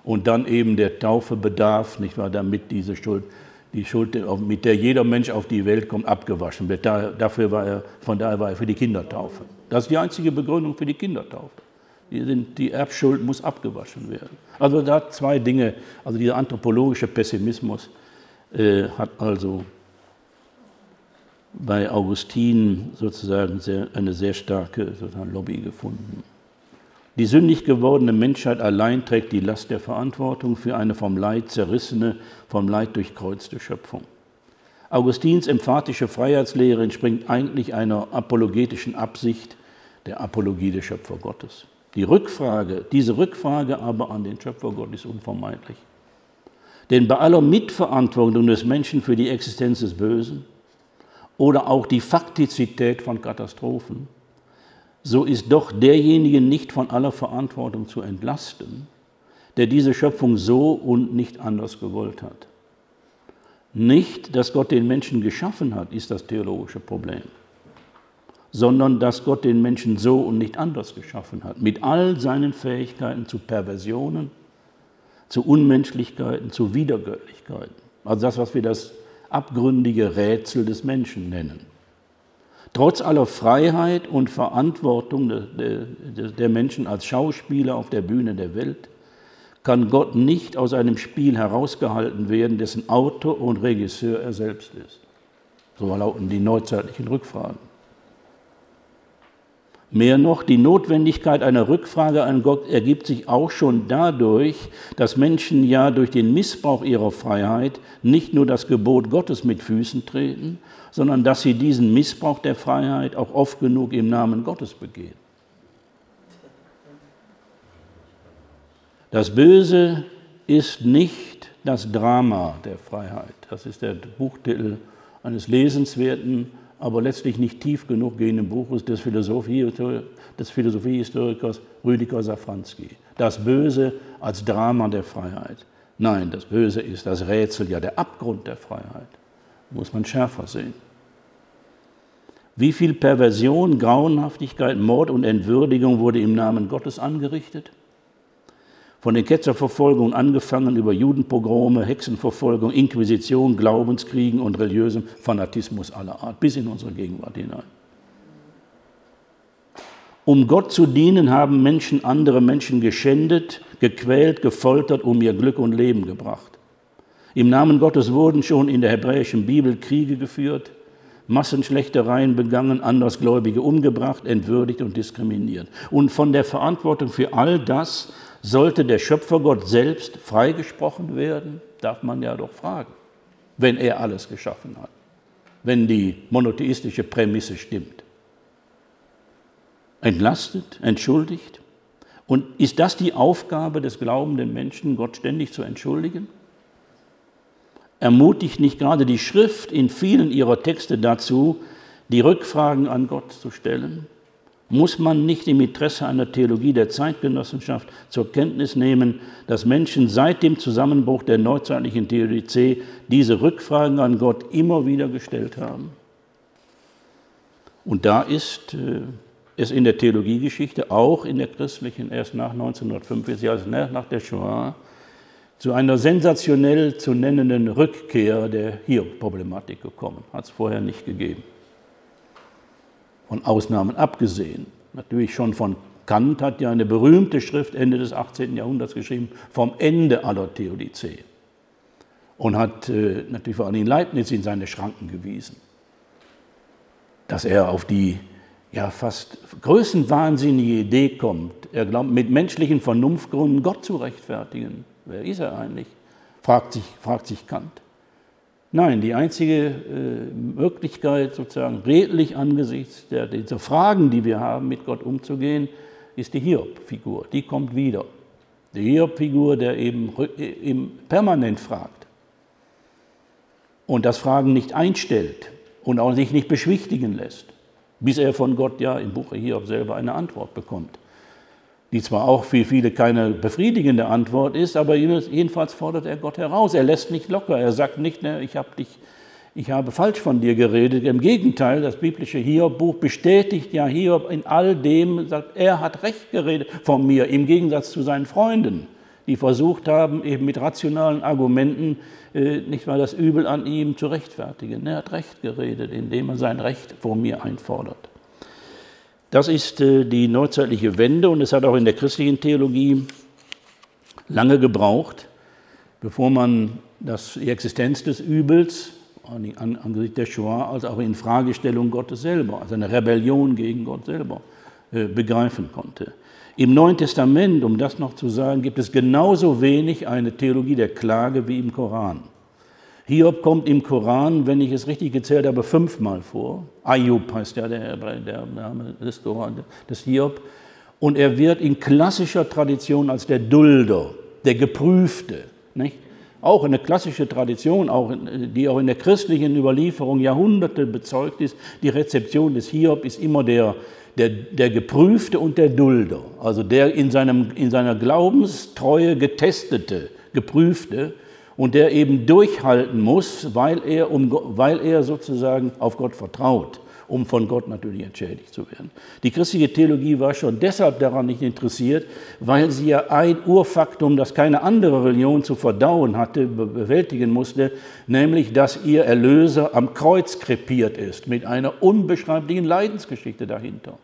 und dann eben der Taufe bedarf, nicht wahr, damit diese Schuld die Schuld, mit der jeder Mensch auf die Welt kommt, abgewaschen wird. dafür war er, von daher war er für die Kindertaufe. Das ist die einzige Begründung für die Kindertaufe. Die, sind, die Erbschuld muss abgewaschen werden. Also da zwei Dinge. Also dieser anthropologische Pessimismus äh, hat also bei Augustin sozusagen sehr, eine sehr starke Lobby gefunden. Die sündig gewordene Menschheit allein trägt die Last der Verantwortung für eine vom Leid zerrissene, vom Leid durchkreuzte Schöpfung. Augustins emphatische Freiheitslehre entspringt eigentlich einer apologetischen Absicht der Apologie des Schöpfer Gottes. Die Rückfrage, diese Rückfrage aber an den Schöpfer Gott ist unvermeidlich. Denn bei aller Mitverantwortung des Menschen für die Existenz des Bösen oder auch die Faktizität von Katastrophen so ist doch derjenige nicht von aller Verantwortung zu entlasten, der diese Schöpfung so und nicht anders gewollt hat. Nicht, dass Gott den Menschen geschaffen hat, ist das theologische Problem, sondern dass Gott den Menschen so und nicht anders geschaffen hat, mit all seinen Fähigkeiten zu Perversionen, zu Unmenschlichkeiten, zu Widergöttlichkeiten. Also das, was wir das abgründige Rätsel des Menschen nennen. Trotz aller Freiheit und Verantwortung der Menschen als Schauspieler auf der Bühne der Welt kann Gott nicht aus einem Spiel herausgehalten werden, dessen Autor und Regisseur er selbst ist. So lauten die neuzeitlichen Rückfragen. Mehr noch, die Notwendigkeit einer Rückfrage an Gott ergibt sich auch schon dadurch, dass Menschen ja durch den Missbrauch ihrer Freiheit nicht nur das Gebot Gottes mit Füßen treten, sondern dass sie diesen Missbrauch der Freiheit auch oft genug im Namen Gottes begehen. Das Böse ist nicht das Drama der Freiheit. Das ist der Buchtitel eines lesenswerten aber letztlich nicht tief genug gehenden Buches des, Philosophie, des Philosophiehistorikers Rüdiger Safranski. Das Böse als Drama der Freiheit. Nein, das Böse ist das Rätsel, ja der Abgrund der Freiheit. Muss man schärfer sehen. Wie viel Perversion, Grauenhaftigkeit, Mord und Entwürdigung wurde im Namen Gottes angerichtet? Von den Ketzerverfolgungen angefangen über Judenpogrome, Hexenverfolgung, Inquisition, Glaubenskriegen und religiösem Fanatismus aller Art bis in unsere Gegenwart hinein. Um Gott zu dienen, haben Menschen andere Menschen geschändet, gequält, gefoltert, um ihr Glück und Leben gebracht. Im Namen Gottes wurden schon in der hebräischen Bibel Kriege geführt, Massenschlechtereien begangen, Andersgläubige umgebracht, entwürdigt und diskriminiert. Und von der Verantwortung für all das sollte der Schöpfergott selbst freigesprochen werden? Darf man ja doch fragen, wenn er alles geschaffen hat, wenn die monotheistische Prämisse stimmt. Entlastet, entschuldigt? Und ist das die Aufgabe des glaubenden Menschen, Gott ständig zu entschuldigen? Ermutigt nicht gerade die Schrift in vielen ihrer Texte dazu, die Rückfragen an Gott zu stellen? Muss man nicht im Interesse einer Theologie der Zeitgenossenschaft zur Kenntnis nehmen, dass Menschen seit dem Zusammenbruch der neuzeitlichen Theodizee diese Rückfragen an Gott immer wieder gestellt haben? Und da ist äh, es in der Theologiegeschichte, auch in der christlichen, erst nach 1945, also nach der Shoah, zu einer sensationell zu nennenden Rückkehr der Hiob-Problematik gekommen. Hat es vorher nicht gegeben von Ausnahmen abgesehen. Natürlich schon von Kant hat ja eine berühmte Schrift Ende des 18. Jahrhunderts geschrieben, vom Ende aller Theodizee. Und hat äh, natürlich vor allem Leibniz in seine Schranken gewiesen. Dass er auf die ja fast größenwahnsinnige Idee kommt, er glaubt, mit menschlichen Vernunftgründen Gott zu rechtfertigen. Wer ist er eigentlich? Fragt sich, fragt sich Kant. Nein, die einzige äh, Möglichkeit, sozusagen redlich angesichts der, dieser Fragen, die wir haben, mit Gott umzugehen, ist die Hiob-Figur. Die kommt wieder. Die Hiob-Figur, der eben, eben permanent fragt und das Fragen nicht einstellt und auch sich nicht beschwichtigen lässt, bis er von Gott ja im Buche Hiob selber eine Antwort bekommt die zwar auch für viele keine befriedigende Antwort ist, aber jedenfalls fordert er Gott heraus. Er lässt nicht locker. Er sagt nicht, ne, ich habe dich, ich habe falsch von dir geredet. Im Gegenteil, das biblische Hiob-Buch bestätigt ja Hiob in all dem, sagt, er hat recht geredet von mir, im Gegensatz zu seinen Freunden, die versucht haben, eben mit rationalen Argumenten äh, nicht mal das Übel an ihm zu rechtfertigen. Er hat recht geredet, indem er sein Recht vor mir einfordert. Das ist äh, die neuzeitliche Wende und es hat auch in der christlichen Theologie lange gebraucht, bevor man das, die Existenz des Übels angesichts der Shoah als auch in Fragestellung Gottes selber, also eine Rebellion gegen Gott selber, äh, begreifen konnte. Im Neuen Testament, um das noch zu sagen, gibt es genauso wenig eine Theologie der Klage wie im Koran. Hiob kommt im Koran, wenn ich es richtig gezählt habe, fünfmal vor. Ayub heißt ja der, der Name des Koran, des Hiob. Und er wird in klassischer Tradition als der Dulder, der Geprüfte, nicht? auch eine klassische Tradition, auch, die auch in der christlichen Überlieferung Jahrhunderte bezeugt ist. Die Rezeption des Hiob ist immer der, der, der Geprüfte und der Dulder, also der in, seinem, in seiner Glaubenstreue getestete, Geprüfte und der eben durchhalten muss, weil er, um, weil er sozusagen auf Gott vertraut, um von Gott natürlich entschädigt zu werden. Die christliche Theologie war schon deshalb daran nicht interessiert, weil sie ja ein Urfaktum, das keine andere Religion zu verdauen hatte, bewältigen musste, nämlich dass ihr Erlöser am Kreuz krepiert ist, mit einer unbeschreiblichen Leidensgeschichte dahinter.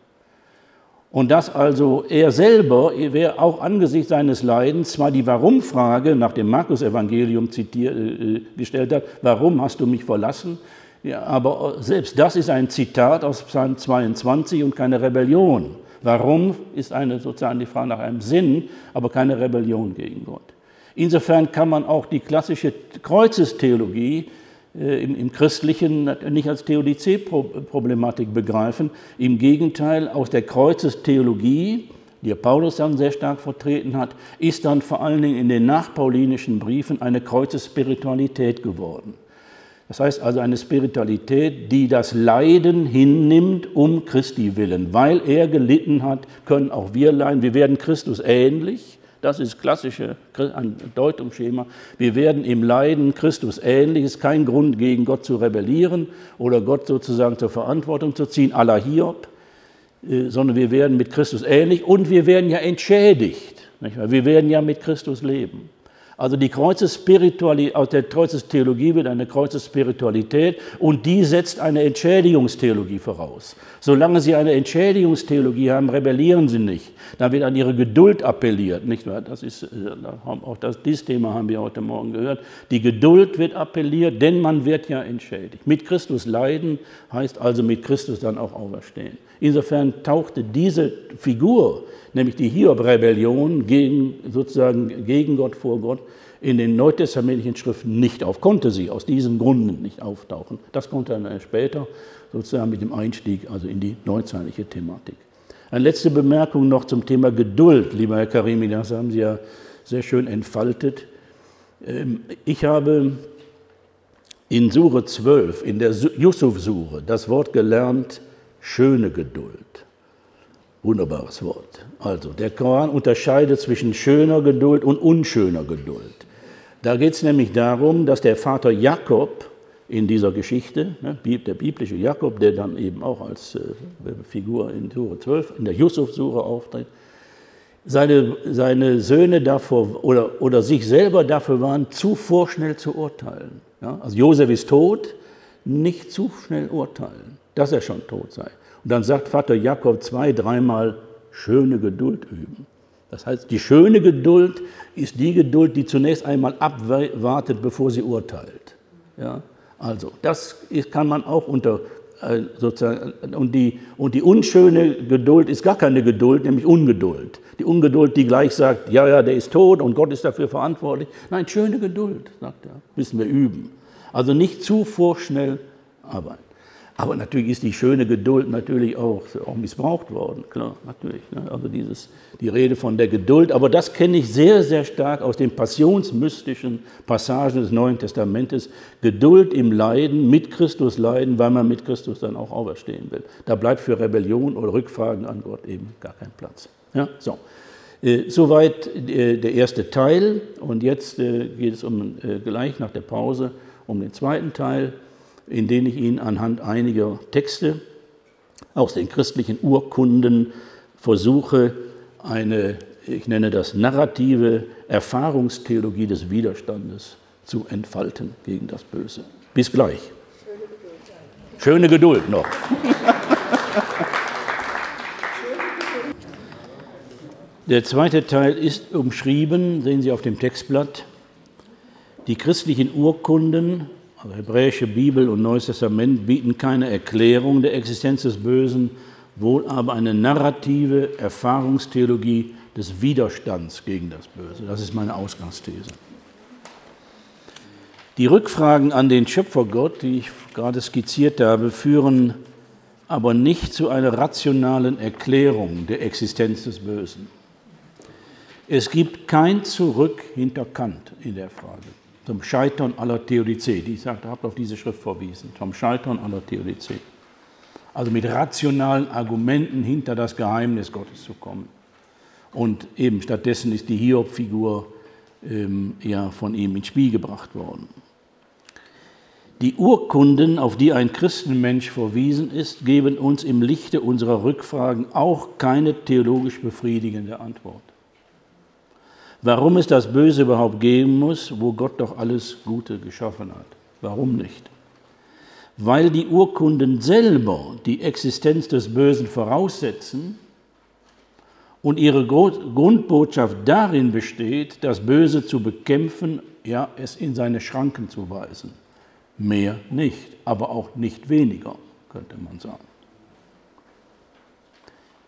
Und dass also er selber, wer auch angesichts seines Leidens zwar die Warum-Frage nach dem Markus-Evangelium äh, gestellt hat, warum hast du mich verlassen? Ja, aber selbst das ist ein Zitat aus Psalm 22 und keine Rebellion. Warum ist eine, sozusagen die Frage nach einem Sinn, aber keine Rebellion gegen Gott. Insofern kann man auch die klassische Kreuzestheologie äh, im, im, Christlichen nicht als Theodizee-Problematik begreifen. Im Gegenteil, aus der Kreuzestheologie, die Paulus dann sehr stark vertreten hat, ist dann vor allen Dingen in den nachpaulinischen Briefen eine Kreuzesspiritualität geworden. Das heißt also eine Spiritualität, die das Leiden hinnimmt um Christi willen. Weil er gelitten hat, können auch wir leiden. Wir werden Christus ähnlich. Das ist klassische Deutungsschema. Wir werden im Leiden Christus ähnlich. Ist kein Grund, gegen Gott zu rebellieren oder Gott sozusagen zur Verantwortung zu ziehen, à la Hiob, äh, sondern wir werden mit Christus ähnlich und wir werden ja entschädigt. Wir werden ja mit Christus leben. Also die Kreuzesspiritualität, aus der Kreuzestheologie wird eine Kreuzesspiritualität und die setzt eine Entschädigungstheologie voraus. Solange Sie eine Entschädigungstheologie haben, rebellieren Sie nicht. Da wird an Ihre Geduld appelliert, nicht wahr? Das ist, äh, auch das, dieses Thema haben wir heute Morgen gehört. Die Geduld wird appelliert, denn man wird ja entschädigt. Mit Christus leiden heißt also mit Christus dann auch auferstehen. Insofern tauchte diese Figur nämlich die Hiob-Rebellion gegen, sozusagen gegen Gott vor Gott, in den neutestamentlichen Schriften nicht auf, konnte sie aus diesen Gründen nicht auftauchen. Das konnte dann später sozusagen mit dem Einstieg also in die neuzeitliche Thematik. Eine letzte Bemerkung noch zum Thema Geduld, lieber Herr Karimi, das haben Sie ja sehr schön entfaltet. Ähm, ich habe in Sure 12, in der Yusuf-Sure, das Wort gelernt, schöne Geduld. Wunderbares Wort. Also, der Koran unterscheidet zwischen schöner Geduld und unschöner Geduld. Da geht es nämlich darum, dass der Vater Jakob in dieser Geschichte, ne, der biblische Jakob, der dann eben auch als äh, Figur in Sure 12, in der Yusuf-Sure auftritt, seine, seine Söhne davor oder, oder sich selber dafür waren, zu vorschnell zu urteilen. Ja? Also Josef ist tot, nicht zu schnell urteilen, dass er schon tot sei. Und dann sagt Vater Jakob zwei, dreimal schöne Geduld üben. Das heißt, die schöne Geduld ist die Geduld, die zunächst einmal abwartet, bevor sie urteilt. Ja? Also, das kann man auch unter äh, sozusagen, und die, und die unschöne Geduld ist gar keine Geduld, nämlich Ungeduld. Die Ungeduld, die gleich sagt, ja, ja, der ist tot und Gott ist dafür verantwortlich. Nein, schöne Geduld, sagt er, müssen wir üben. Also nicht zu vorschnell arbeiten. Aber natürlich ist die schöne Geduld natürlich auch, auch missbraucht worden, klar, natürlich. Ne? Also dieses, die Rede von der Geduld, aber das kenne ich sehr, sehr stark aus den passionsmystischen Passagen des Neuen Testamentes. Geduld im Leiden, mit Christus leiden, weil man mit Christus dann auch auferstehen will. Da bleibt für Rebellion oder Rückfragen an Gott eben gar kein Platz. Ja, so. Äh, soweit äh, der erste Teil und jetzt äh, geht es um, äh, gleich nach der Pause um den zweiten Teil in denen ich Ihnen anhand einiger Texte aus den christlichen Urkunden versuche, eine, ich nenne das narrative Erfahrungstheologie des Widerstandes zu entfalten gegen das Böse. Bis gleich. Schöne Geduld noch. Der zweite Teil ist umschrieben, sehen Sie auf dem Textblatt. Die christlichen Urkunden hebräische Bibel und Neues Testament bieten keine Erklärung der Existenz des Bösen, wohl aber eine narrative Erfahrungstheologie des Widerstands gegen das Böse. Das ist meine Ausgangsthese. Die Rückfragen an den Schöpfergott, die ich gerade skizziert habe, führen aber nicht zu einer rationalen Erklärung der Existenz des Bösen. Es gibt kein Zurück hinter Kant in der Frage zum Scheitern aller Theodizee. Die sagt, habt auf diese Schrift verwiesen, zum Scheitern aller Theodizee. Also mit rationalen Argumenten hinter das Geheimnis Gottes zu kommen. Und eben stattdessen ist die Hiob-Figur ähm, ja von ihm ins Spiel gebracht worden. Die Urkunden, auf die ein Christenmensch verwiesen ist, geben uns im Lichte unserer Rückfragen auch keine theologisch befriedigende Antwort warum es das Böse überhaupt geben muss, wo Gott doch alles Gute geschaffen hat. Warum nicht? Weil die Urkunden selber die Existenz des Bösen voraussetzen und ihre Grundbotschaft darin besteht, das Böse zu bekämpfen, ja, es in seine Schranken zu weisen. Mehr nicht, aber auch nicht weniger, könnte man sagen.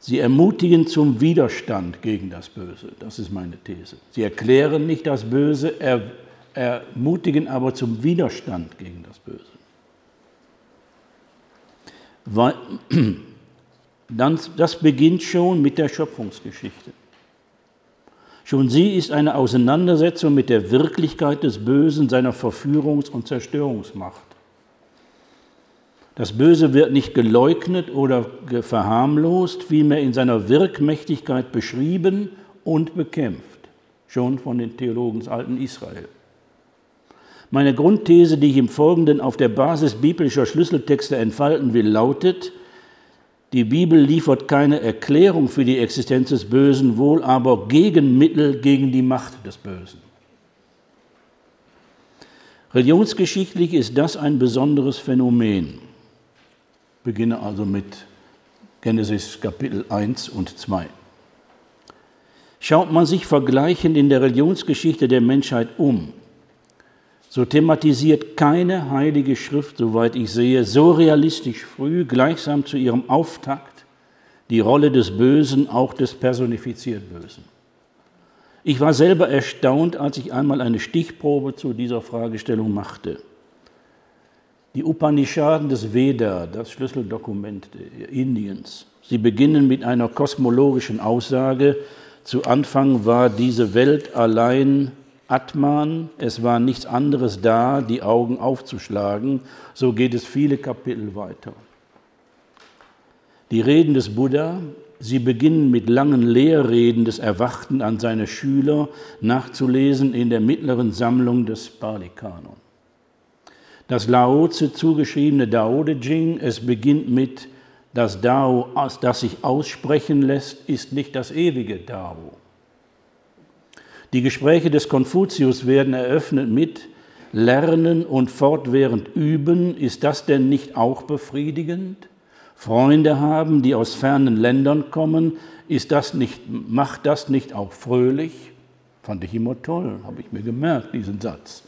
Sie ermutigen zum Widerstand gegen das Böse. Das ist meine These. Sie erklären nicht das Böse, er, ermutigen aber zum Widerstand gegen das Böse. Weil, (clears throat) das beginnt schon mit der Schöpfungsgeschichte. Schon sie ist eine Auseinandersetzung mit der Wirklichkeit des Bösen, seiner Verführungs- und Zerstörungsmacht. Das Böse wird nicht geleugnet oder verharmlost, vielmehr in seiner Wirkmächtigkeit beschrieben und bekämpft, schon von den Theologen des alten Israel. Meine Grundthese, die ich im Folgenden auf der Basis biblischer Schlüsseltexte entfalten will, lautet, die Bibel liefert keine Erklärung für die Existenz des Bösen, wohl aber Gegenmittel gegen die Macht des Bösen. Religionsgeschichtlich ist das ein besonderes Phänomen beginne also mit Genesis Kapitel 1 und 2. Schaut man sich vergleichend in der Religionsgeschichte der Menschheit um, so thematisiert keine heilige Schrift, soweit ich sehe, so realistisch früh, gleichsam zu ihrem Auftakt, die Rolle des Bösen, auch des personifiziert Bösen. Ich war selber erstaunt, als ich einmal eine Stichprobe zu dieser Fragestellung machte. Die Upanishaden des Veda, das Schlüsseldokument Indiens, sie beginnen mit einer kosmologischen Aussage. Zu Anfang war diese Welt allein Atman, es war nichts anderes da, die Augen aufzuschlagen. So geht es viele Kapitel weiter. Die Reden des Buddha, sie beginnen mit langen Lehrreden des Erwachten an seine Schüler, nachzulesen in der mittleren Sammlung des Pali-Kanon. Das Lao Tzu zugeschriebene Dao De Jing, es beginnt mit, das Dao, das sich aussprechen lässt, ist nicht das ewige Dao. Die Gespräche des Konfuzius werden eröffnet mit Lernen und fortwährend üben, ist das denn nicht auch befriedigend? Freunde haben, die aus fernen Ländern kommen, ist das nicht, macht das nicht auch fröhlich? Fand ich immer toll, habe ich mir gemerkt, diesen Satz.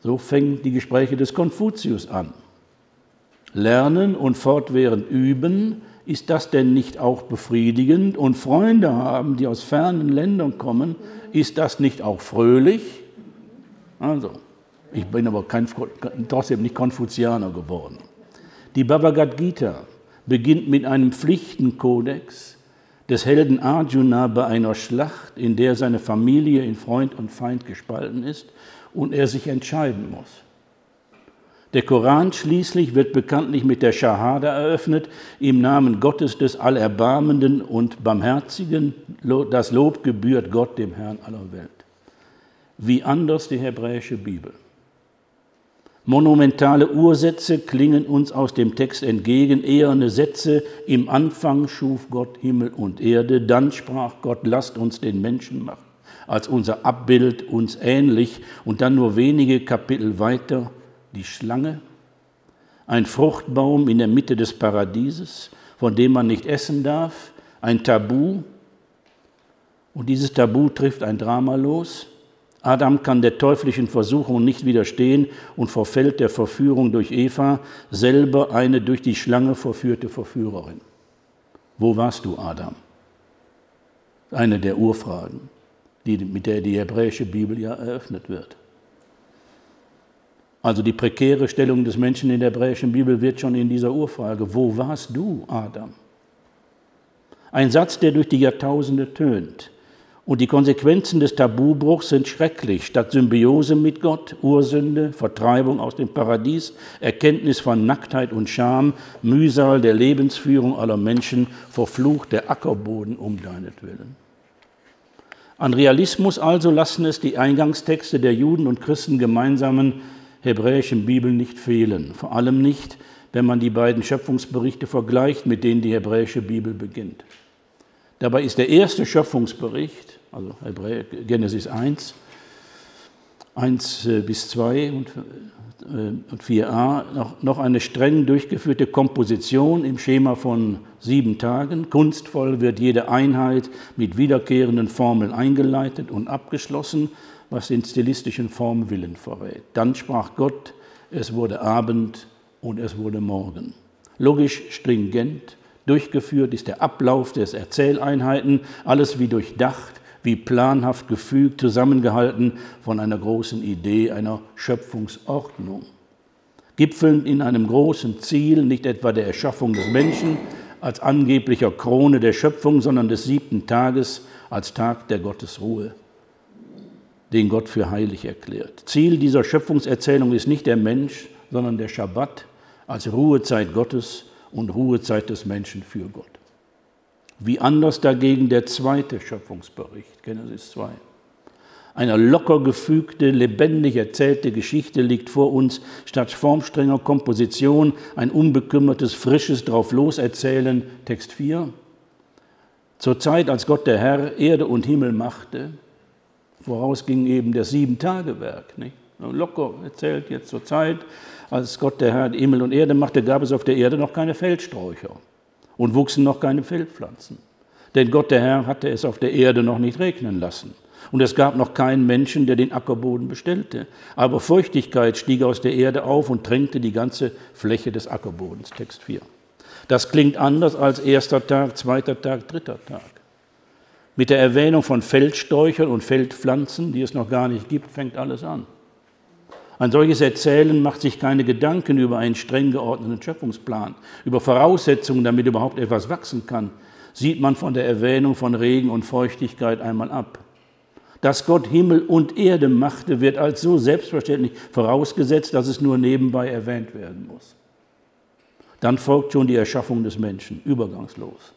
So fängen die Gespräche des Konfuzius an. Lernen und fortwährend üben, ist das denn nicht auch befriedigend? Und Freunde haben, die aus fernen Ländern kommen, ist das nicht auch fröhlich? Also, ich bin aber kein, trotzdem nicht Konfuzianer geworden. Die Bhagavad Gita beginnt mit einem Pflichtenkodex des Helden Arjuna bei einer Schlacht, in der seine Familie in Freund und Feind gespalten ist und er sich entscheiden muss. Der Koran schließlich wird bekanntlich mit der Shahada eröffnet, im Namen Gottes des Allerbarmenden und Barmherzigen, das Lob gebührt Gott, dem Herrn aller Welt. Wie anders die hebräische Bibel. Monumentale Ursätze klingen uns aus dem Text entgegen, eherne Sätze, im Anfang schuf Gott Himmel und Erde, dann sprach Gott, lasst uns den Menschen machen als unser Abbild uns ähnlich. Und dann nur wenige Kapitel weiter die Schlange, ein Fruchtbaum in der Mitte des Paradieses, von dem man nicht essen darf, ein Tabu. Und dieses Tabu trifft ein Drama los. Adam kann der teuflischen Versuchung nicht widerstehen und verfällt der Verführung durch Eva, selber eine durch die Schlange verführte Verführerin. Wo warst du, Adam? Eine der Urfragen die, mit der die hebräische Bibel ja eröffnet wird. Also die prekäre Stellung des Menschen in der hebräischen Bibel wird schon in dieser Urfrage, wo warst du, Adam? Ein Satz, der durch die Jahrtausende tönt. Und die Konsequenzen des Tabubruchs sind schrecklich. Statt Symbiose mit Gott, Ursünde, Vertreibung aus dem Paradies, Erkenntnis von Nacktheit und Scham, Mühsal der Lebensführung aller Menschen, verflucht der Ackerboden um deinetwillen. An Realismus also lassen es die Eingangstexte der Juden und Christen gemeinsamen hebräischen Bibel nicht fehlen. Vor allem nicht, wenn man die beiden Schöpfungsberichte vergleicht, mit denen die hebräische Bibel beginnt. Dabei ist der erste Schöpfungsbericht, also Genesis 1, 1 äh, bis 2 und und 4a noch, noch eine streng durchgeführte Komposition im Schema von sieben Tagen. Kunstvoll wird jede Einheit mit wiederkehrenden Formeln eingeleitet und abgeschlossen, was den stilistischen Formwillen verrät. Dann sprach Gott, es wurde Abend und es wurde Morgen. Logisch, stringent, durchgeführt ist der Ablauf des Erzähleinheiten, alles wie durchdacht, wie planhaft gefügt, zusammengehalten von einer großen Idee, einer Schöpfungsordnung. Gipfelnd in einem großen Ziel, nicht etwa der Erschaffung des Menschen als angeblicher Krone der Schöpfung, sondern des siebten Tages als Tag der Gottesruhe, den Gott für heilig erklärt. Ziel dieser Schöpfungserzählung ist nicht der Mensch, sondern der Schabbat als Ruhezeit Gottes und Ruhezeit des Menschen für Gott. Wie anders dagegen der zweite Schöpfungsbericht, Genesis 2. Eine locker gefügte, lebendig erzählte Geschichte liegt vor uns, statt formstrenger Komposition ein unbekümmertes, frisches drauf loserzählen, Text 4. Zur Zeit, als Gott der Herr Erde und Himmel machte, voraus ging eben das Sieben-Tage-Werk. Locker erzählt jetzt zur Zeit, als Gott der Herr Himmel und Erde machte, gab es auf der Erde noch keine Feldsträucher und wuchsen noch keine Feldpflanzen. Denn Gott der Herr hatte es auf der Erde noch nicht regnen lassen. Und es gab noch keinen Menschen, der den Ackerboden bestellte. Aber Feuchtigkeit stieg aus der Erde auf und tränkte die ganze Fläche des Ackerbodens. Text 4. Das klingt anders als erster Tag, zweiter Tag, dritter Tag. Mit der Erwähnung von Feldsträuchern und Feldpflanzen, die es noch gar nicht gibt, fängt alles an. Ein solches Erzählen macht sich keine Gedanken über einen streng geordneten Schöpfungsplan, über Voraussetzungen, damit überhaupt etwas wachsen kann, sieht man von der Erwähnung von Regen und Feuchtigkeit einmal ab. Dass Gott Himmel und Erde machte, wird als so selbstverständlich vorausgesetzt, dass es nur nebenbei erwähnt werden muss. Dann folgt schon die Erschaffung des Menschen, übergangslos,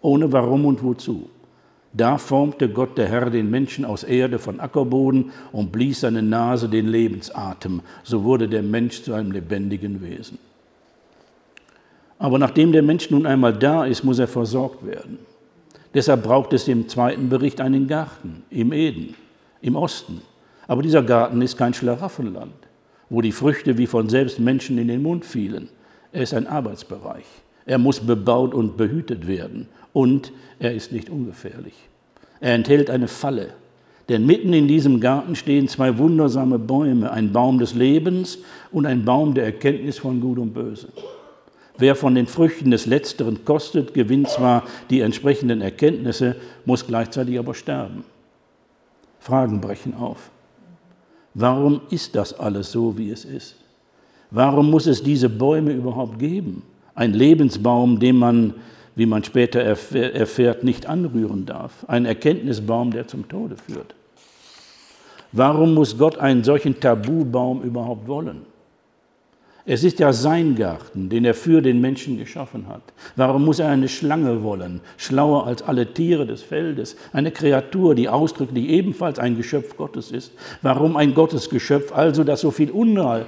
ohne warum und wozu. Da formte Gott der Herr den Menschen aus Erde von Ackerboden und blies seine Nase den Lebensatem. So wurde der Mensch zu einem lebendigen Wesen. Aber nachdem der Mensch nun einmal da ist, muss er versorgt werden. Deshalb braucht es im zweiten Bericht einen Garten im Eden, im Osten. Aber dieser Garten ist kein Schlaraffenland, wo die Früchte wie von selbst Menschen in den Mund fielen. Er ist ein Arbeitsbereich. Er muss bebaut und behütet werden und er ist nicht ungefährlich. Er enthält eine Falle, denn mitten in diesem Garten stehen zwei wundersame Bäume, ein Baum des Lebens und ein Baum der Erkenntnis von Gut und Böse. Wer von den Früchten des Letzteren kostet, gewinnt zwar die entsprechenden Erkenntnisse, muss gleichzeitig aber sterben. Fragen brechen auf. Warum ist das alles so, wie es ist? Warum muss es diese Bäume überhaupt geben? Ein Lebensbaum, den man wie man später erfährt, nicht anrühren darf. Ein Erkenntnisbaum, der zum Tode führt. Warum muss Gott einen solchen Tabubaum überhaupt wollen? Es ist ja sein Garten, den er für den Menschen geschaffen hat. Warum muss er eine Schlange wollen, schlauer als alle Tiere des Feldes, eine Kreatur, die ausdrücklich ebenfalls ein Geschöpf Gottes ist? Warum ein Gottesgeschöpf, also das so viel Unheil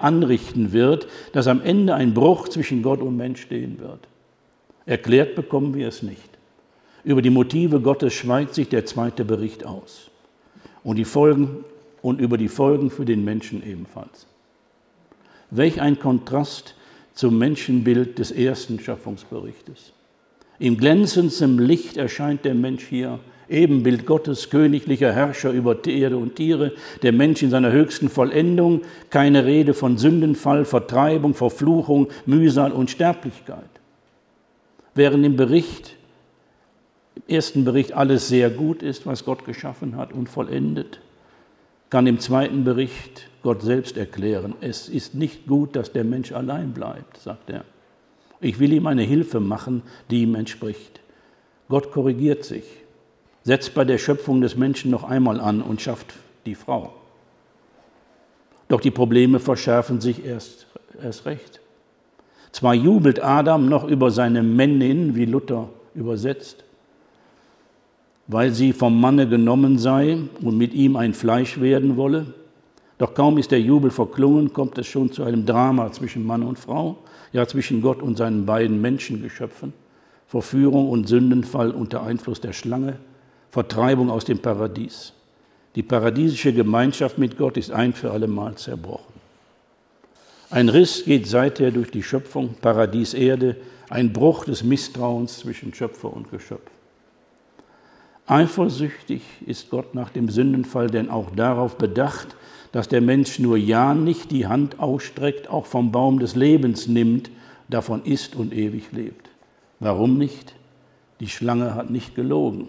anrichten wird, dass am Ende ein Bruch zwischen Gott und Mensch stehen wird? Erklärt bekommen wir es nicht. Über die Motive Gottes schweigt sich der zweite Bericht aus. Und, die Folgen, und über die Folgen für den Menschen ebenfalls. Welch ein Kontrast zum Menschenbild des ersten Schöpfungsberichtes. Im glänzendsten Licht erscheint der Mensch hier, Ebenbild Gottes, königlicher Herrscher über Erde und Tiere, der Mensch in seiner höchsten Vollendung, keine Rede von Sündenfall, Vertreibung, Verfluchung, Mühsal und Sterblichkeit. Während im Bericht, im ersten Bericht alles sehr gut ist, was Gott geschaffen hat und vollendet, kann im zweiten Bericht Gott selbst erklären, es ist nicht gut, dass der Mensch allein bleibt, sagt er. Ich will ihm eine Hilfe machen, die ihm entspricht. Gott korrigiert sich, setzt bei der Schöpfung des Menschen noch einmal an und schafft die Frau. Doch die Probleme verschärfen sich erst, erst recht. Zwar jubelt Adam noch über seine Männin, wie Luther übersetzt, weil sie vom Manne genommen sei und mit ihm ein Fleisch werden wolle. Doch kaum ist der Jubel verklungen, kommt es schon zu einem Drama zwischen Mann und Frau, ja zwischen Gott und seinen beiden Menschengeschöpfen. Verführung und Sündenfall unter Einfluss der Schlange, Vertreibung aus dem Paradies. Die paradiesische Gemeinschaft mit Gott ist ein für alle Mal zerbrochen. Ein Riss geht seither durch die Schöpfung, Paradies, Erde, ein Bruch des Misstrauens zwischen Schöpfer und Geschöpf. Eifersüchtig ist Gott nach dem Sündenfall denn auch darauf bedacht, dass der Mensch nur ja nicht die Hand ausstreckt, auch vom Baum des Lebens nimmt, davon isst und ewig lebt. Warum nicht? Die Schlange hat nicht gelogen.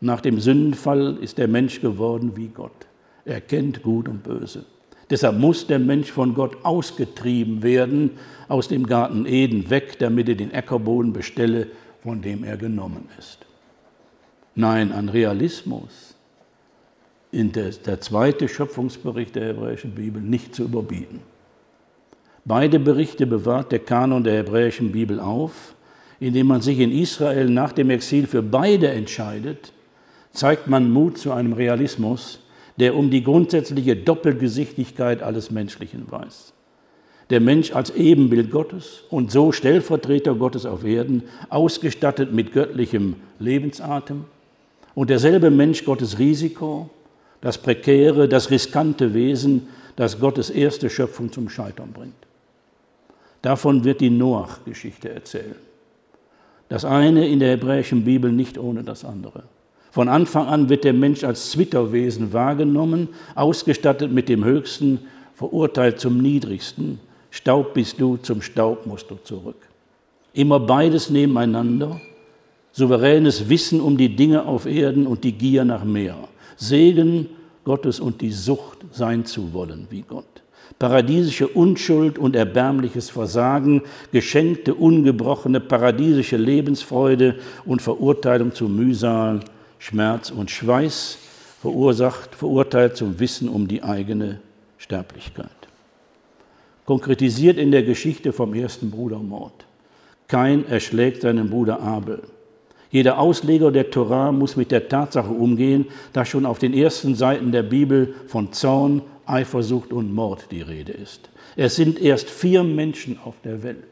Nach dem Sündenfall ist der Mensch geworden wie Gott. Er kennt Gut und Böse. Deshalb muss der Mensch von Gott ausgetrieben werden, aus dem Garten Eden weg, damit er den Äckerboden bestelle, von dem er genommen ist. Nein, an Realismus in der, der zweite Schöpfungsbericht der hebräischen Bibel nicht zu überbieten. Beide Berichte bewahrt der Kanon der hebräischen Bibel auf, indem man sich in Israel nach dem Exil für beide entscheidet, zeigt man Mut zu einem Realismus, der um die grundsätzliche Doppelgesichtigkeit alles Menschlichen weiß. Der Mensch als Ebenbild Gottes und so Stellvertreter Gottes auf Erden, ausgestattet mit göttlichem Lebensatem und derselbe Mensch Gottes Risiko, das prekäre, das riskante Wesen, das Gottes erste Schöpfung zum Scheitern bringt. Davon wird die Noach-Geschichte erzählen. Das eine in der hebräischen Bibel nicht ohne das andere. Von Anfang an wird der Mensch als Zwitterwesen wahrgenommen, ausgestattet mit dem Höchsten, verurteilt zum Niedrigsten. Staub bist du, zum Staub musst du zurück. Immer beides nebeneinander, souveränes Wissen um die Dinge auf Erden und die Gier nach mehr. Segen Gottes und die Sucht sein zu wollen wie Gott. Paradiesische Unschuld und erbärmliches Versagen, geschenkte, ungebrochene paradiesische Lebensfreude und Verurteilung zu Mühsal, Schmerz und Schweiß, verursacht, verurteilt zum Wissen um die eigene Sterblichkeit. Konkretisiert in der Geschichte vom ersten Brudermord. Kein erschlägt seinen Bruder Abel. Jeder Ausleger der Torah muss mit der Tatsache umgehen, dass schon auf den ersten Seiten der Bibel von Zorn, Eifersucht und Mord die Rede ist. Es sind erst vier Menschen auf der Welt.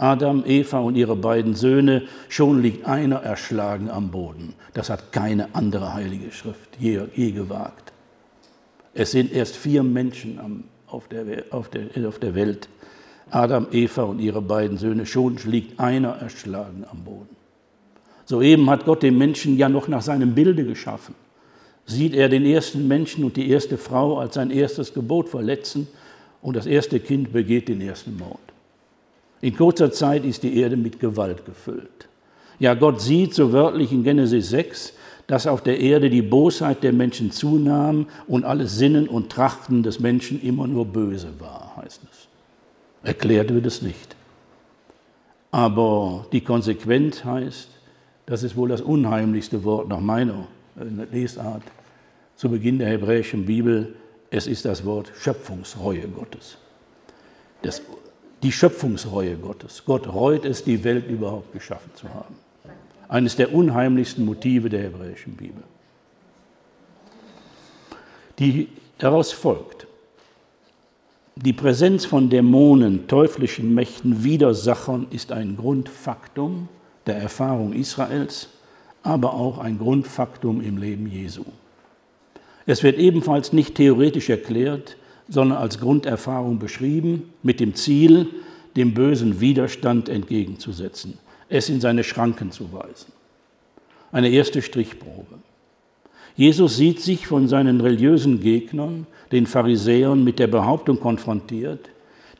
Adam, Eva und ihre beiden Söhne, schon liegt einer erschlagen am Boden. Das hat keine andere heilige Schrift je, je gewagt. Es sind erst vier Menschen am, auf, der, auf, der, auf der Welt. Adam, Eva und ihre beiden Söhne, schon liegt einer erschlagen am Boden. Soeben hat Gott den Menschen ja noch nach seinem Bilde geschaffen. Sieht er den ersten Menschen und die erste Frau als sein erstes Gebot verletzen und das erste Kind begeht den ersten Mord. In kurzer Zeit ist die Erde mit Gewalt gefüllt. Ja, Gott sieht so wörtlich in Genesis 6, dass auf der Erde die Bosheit der Menschen zunahm und alles Sinnen und Trachten des Menschen immer nur böse war, heißt es. Erklärt wird es nicht. Aber die Konsequenz heißt, das ist wohl das unheimlichste Wort nach meiner äh, Lesart zu Beginn der hebräischen Bibel, es ist das Wort Schöpfungsreue Gottes. Das die Schöpfungsreue Gottes. Gott reut es, die Welt überhaupt geschaffen zu haben. Eines der unheimlichsten Motive der hebräischen Bibel. Die daraus folgt, die Präsenz von Dämonen, teuflischen Mächten, Widersachern ist ein Grundfaktum der Erfahrung Israels, aber auch ein Grundfaktum im Leben Jesu. Es wird ebenfalls nicht theoretisch erklärt, sondern als Grunderfahrung beschrieben, mit dem Ziel, dem bösen Widerstand entgegenzusetzen, es in seine Schranken zu weisen. Eine erste Strichprobe. Jesus sieht sich von seinen religiösen Gegnern, den Pharisäern, mit der Behauptung konfrontiert,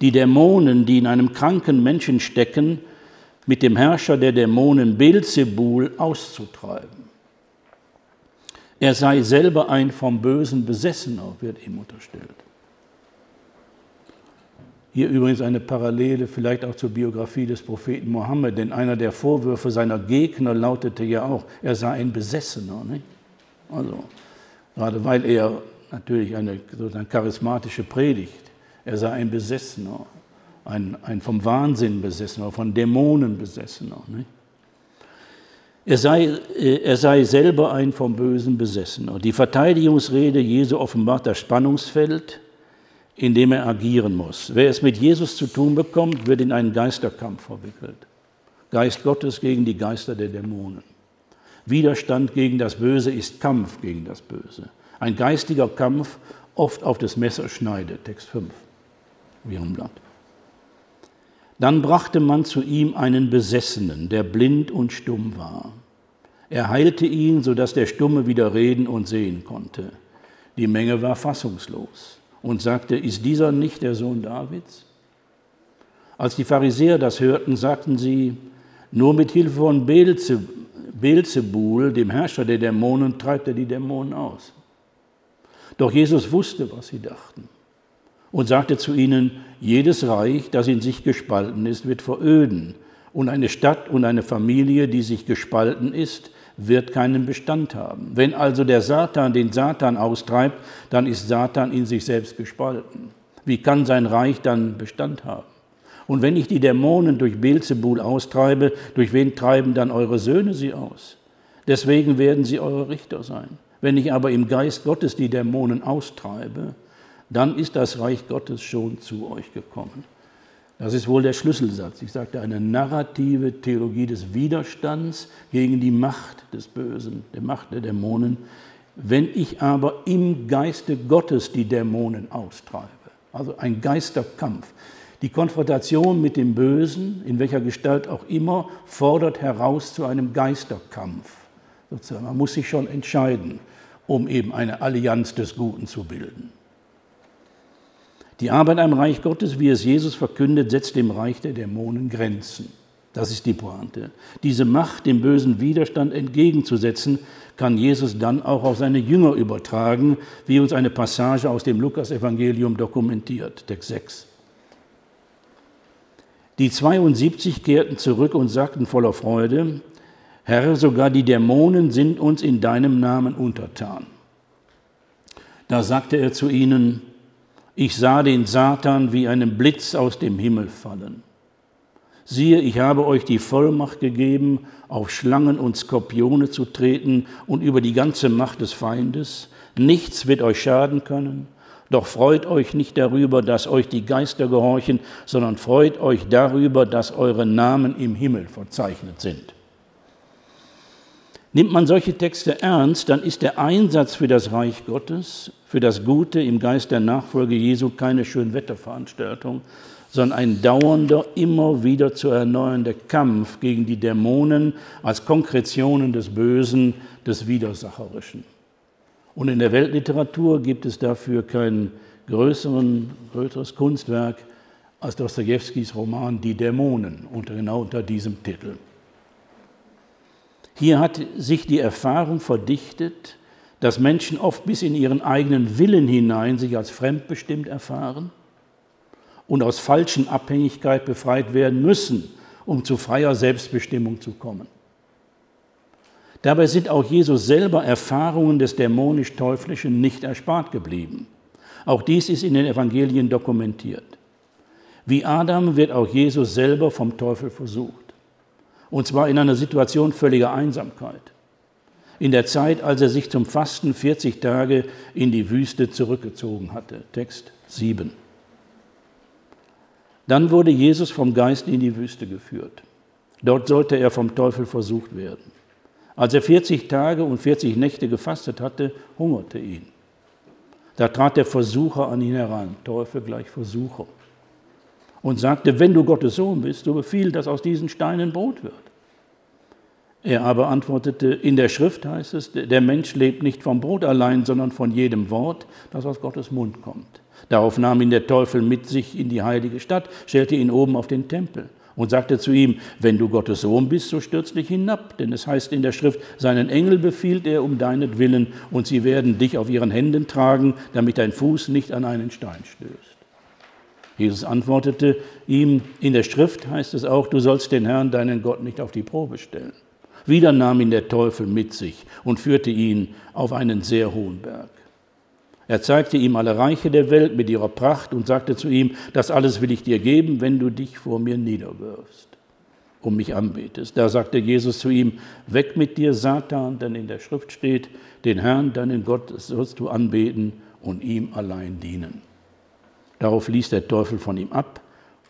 die Dämonen, die in einem kranken Menschen stecken, mit dem Herrscher der Dämonen Beelzebul auszutreiben. Er sei selber ein vom Bösen Besessener, wird ihm unterstellt. Hier übrigens eine Parallele vielleicht auch zur Biografie des Propheten Mohammed, denn einer der Vorwürfe seiner Gegner lautete ja auch, er sei ein Besessener. Nicht? Also, gerade weil er natürlich eine sozusagen charismatische Predigt, er sei ein Besessener, ein, ein vom Wahnsinn besessener, von Dämonen besessener. Nicht? Er sei, äh, er sei selber ein vom Bösen besessener. Die Verteidigungsrede Jesu offenbart das Spannungsfeld in dem er agieren muss. Wer es mit Jesus zu tun bekommt, wird in einen Geisterkampf verwickelt. Geist Gottes gegen die Geister der Dämonen. Widerstand gegen das Böse ist Kampf gegen das Böse. Ein geistiger Kampf, oft auf das Messer schneidet. Text 5, Blatt. Dann brachte man zu ihm einen Besessenen, der blind und stumm war. Er heilte ihn, sodass der Stumme wieder reden und sehen konnte. Die Menge war fassungslos und sagte, ist dieser nicht der Sohn Davids? Als die Pharisäer das hörten, sagten sie, nur mit Hilfe von Beelzebul, dem Herrscher der Dämonen, treibt er die Dämonen aus. Doch Jesus wusste, was sie dachten und sagte zu ihnen, jedes Reich, das in sich gespalten ist, wird veröden und eine Stadt und eine Familie, die sich gespalten ist, wird keinen Bestand haben. Wenn also der Satan den Satan austreibt, dann ist Satan in sich selbst gespalten. Wie kann sein Reich dann Bestand haben? Und wenn ich die Dämonen durch Beelzebul austreibe, durch wen treiben dann eure Söhne sie aus? Deswegen werden sie eure Richter sein. Wenn ich aber im Geist Gottes die Dämonen austreibe, dann ist das Reich Gottes schon zu euch gekommen. Das ist wohl der Schlüsselsatz. Ich sagte, eine narrative Theologie des Widerstands gegen die Macht des Bösen, der Macht der Dämonen. Wenn ich aber im Geiste Gottes die Dämonen austreibe, also ein Geisterkampf, die Konfrontation mit dem Bösen, in welcher Gestalt auch immer, fordert heraus zu einem Geisterkampf. Sozusagen. Man muss sich schon entscheiden, um eben eine Allianz des Guten zu bilden. Die Arbeit am Reich Gottes, wie es Jesus verkündet, setzt dem Reich der Dämonen Grenzen. Das ist die Pointe. Diese Macht, dem bösen Widerstand entgegenzusetzen, kann Jesus dann auch auf seine Jünger übertragen, wie uns eine Passage aus dem Lukasevangelium dokumentiert, Text 6. Die 72 kehrten zurück und sagten voller Freude, Herr, sogar die Dämonen sind uns in deinem Namen untertan. Da sagte er zu ihnen, ich sah den Satan wie einen Blitz aus dem Himmel fallen. Siehe, ich habe euch die Vollmacht gegeben, auf Schlangen und Skorpione zu treten und über die ganze Macht des Feindes. Nichts wird euch schaden können. Doch freut euch nicht darüber, dass euch die Geister gehorchen, sondern freut euch darüber, dass eure Namen im Himmel verzeichnet sind. Nimmt man solche Texte ernst, dann ist der Einsatz für das Reich Gottes, für das Gute im Geist der Nachfolge Jesu keine Schönwetterveranstaltung, sondern ein dauernder, immer wieder zu erneuernder Kampf gegen die Dämonen als Konkretionen des Bösen, des Widersacherischen. Und in der Weltliteratur gibt es dafür kein größeren, größeres Kunstwerk als Dostojewskis Roman Die Dämonen, unter, genau unter diesem Titel. Hier hat sich die Erfahrung verdichtet, dass Menschen oft bis in ihren eigenen Willen hinein sich als fremdbestimmt erfahren und aus falschen Abhängigkeit befreit werden müssen, um zu freier Selbstbestimmung zu kommen. Dabei sind auch Jesus selber Erfahrungen des dämonisch-teuflischen nicht erspart geblieben. Auch dies ist in den Evangelien dokumentiert. Wie Adam wird auch Jesus selber vom Teufel versucht. Und zwar in einer Situation völliger Einsamkeit. In der Zeit, als er sich zum Fasten 40 Tage in die Wüste zurückgezogen hatte. Text 7. Dann wurde Jesus vom Geist in die Wüste geführt. Dort sollte er vom Teufel versucht werden. Als er 40 Tage und 40 Nächte gefastet hatte, hungerte ihn. Da trat der Versucher an ihn heran, Teufel gleich Versucher und sagte, wenn du Gottes Sohn bist, so befiehl, dass aus diesen Steinen Brot wird. Er aber antwortete, in der Schrift heißt es, der Mensch lebt nicht vom Brot allein, sondern von jedem Wort, das aus Gottes Mund kommt. Darauf nahm ihn der Teufel mit sich in die heilige Stadt, stellte ihn oben auf den Tempel und sagte zu ihm, wenn du Gottes Sohn bist, so stürz dich hinab, denn es heißt in der Schrift, seinen Engel befiehlt er um deinetwillen und sie werden dich auf ihren Händen tragen, damit dein Fuß nicht an einen Stein stößt. Jesus antwortete ihm, in der Schrift heißt es auch, du sollst den Herrn, deinen Gott, nicht auf die Probe stellen. Wieder nahm ihn der Teufel mit sich und führte ihn auf einen sehr hohen Berg. Er zeigte ihm alle Reiche der Welt mit ihrer Pracht und sagte zu ihm, das alles will ich dir geben, wenn du dich vor mir niederwirfst und mich anbetest. Da sagte Jesus zu ihm, weg mit dir, Satan, denn in der Schrift steht, den Herrn, deinen Gott, sollst du anbeten und ihm allein dienen. Darauf ließ der Teufel von ihm ab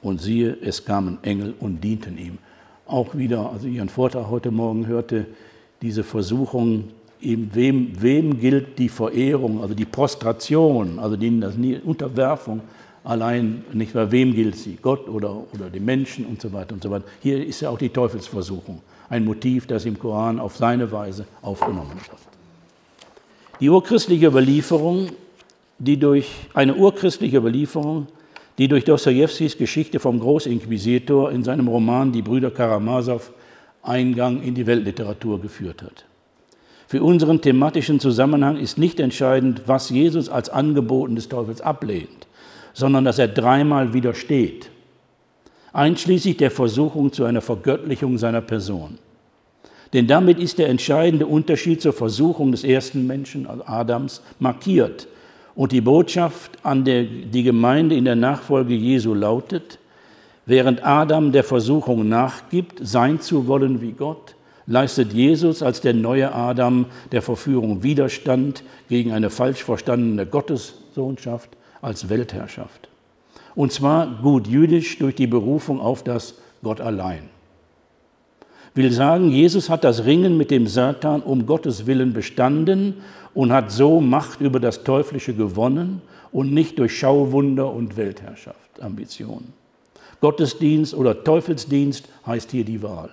und siehe, es kamen Engel und dienten ihm. Auch wieder, also Ihren Vortrag heute Morgen hörte, diese Versuchung, eben wem, wem gilt die Verehrung, also die Prostration, also die Unterwerfung allein, nicht mehr wem gilt sie, Gott oder, oder dem Menschen und so weiter und so weiter. Hier ist ja auch die Teufelsversuchung, ein Motiv, das im Koran auf seine Weise aufgenommen wird. Die urchristliche Überlieferung die durch eine urchristliche Überlieferung, die durch Dostojewskis Geschichte vom Großinquisitor in seinem Roman Die Brüder Karamasow Eingang in die Weltliteratur geführt hat. Für unseren thematischen Zusammenhang ist nicht entscheidend, was Jesus als Angeboten des Teufels ablehnt, sondern dass er dreimal widersteht, einschließlich der Versuchung zu einer Vergöttlichung seiner Person. Denn damit ist der entscheidende Unterschied zur Versuchung des ersten Menschen, also Adams, markiert. Und die Botschaft an der, die Gemeinde in der Nachfolge Jesu lautet, während Adam der Versuchung nachgibt, sein zu wollen wie Gott, leistet Jesus als der neue Adam der Verführung Widerstand gegen eine falsch verstandene Gottessohnschaft als Weltherrschaft. Und zwar gut jüdisch durch die Berufung auf das Gott allein will sagen, Jesus hat das Ringen mit dem Satan um Gottes Willen bestanden und hat so Macht über das Teuflische gewonnen und nicht durch Schauwunder und Weltherrschaft, Ambitionen. Gottesdienst oder Teufelsdienst heißt hier die Wahl.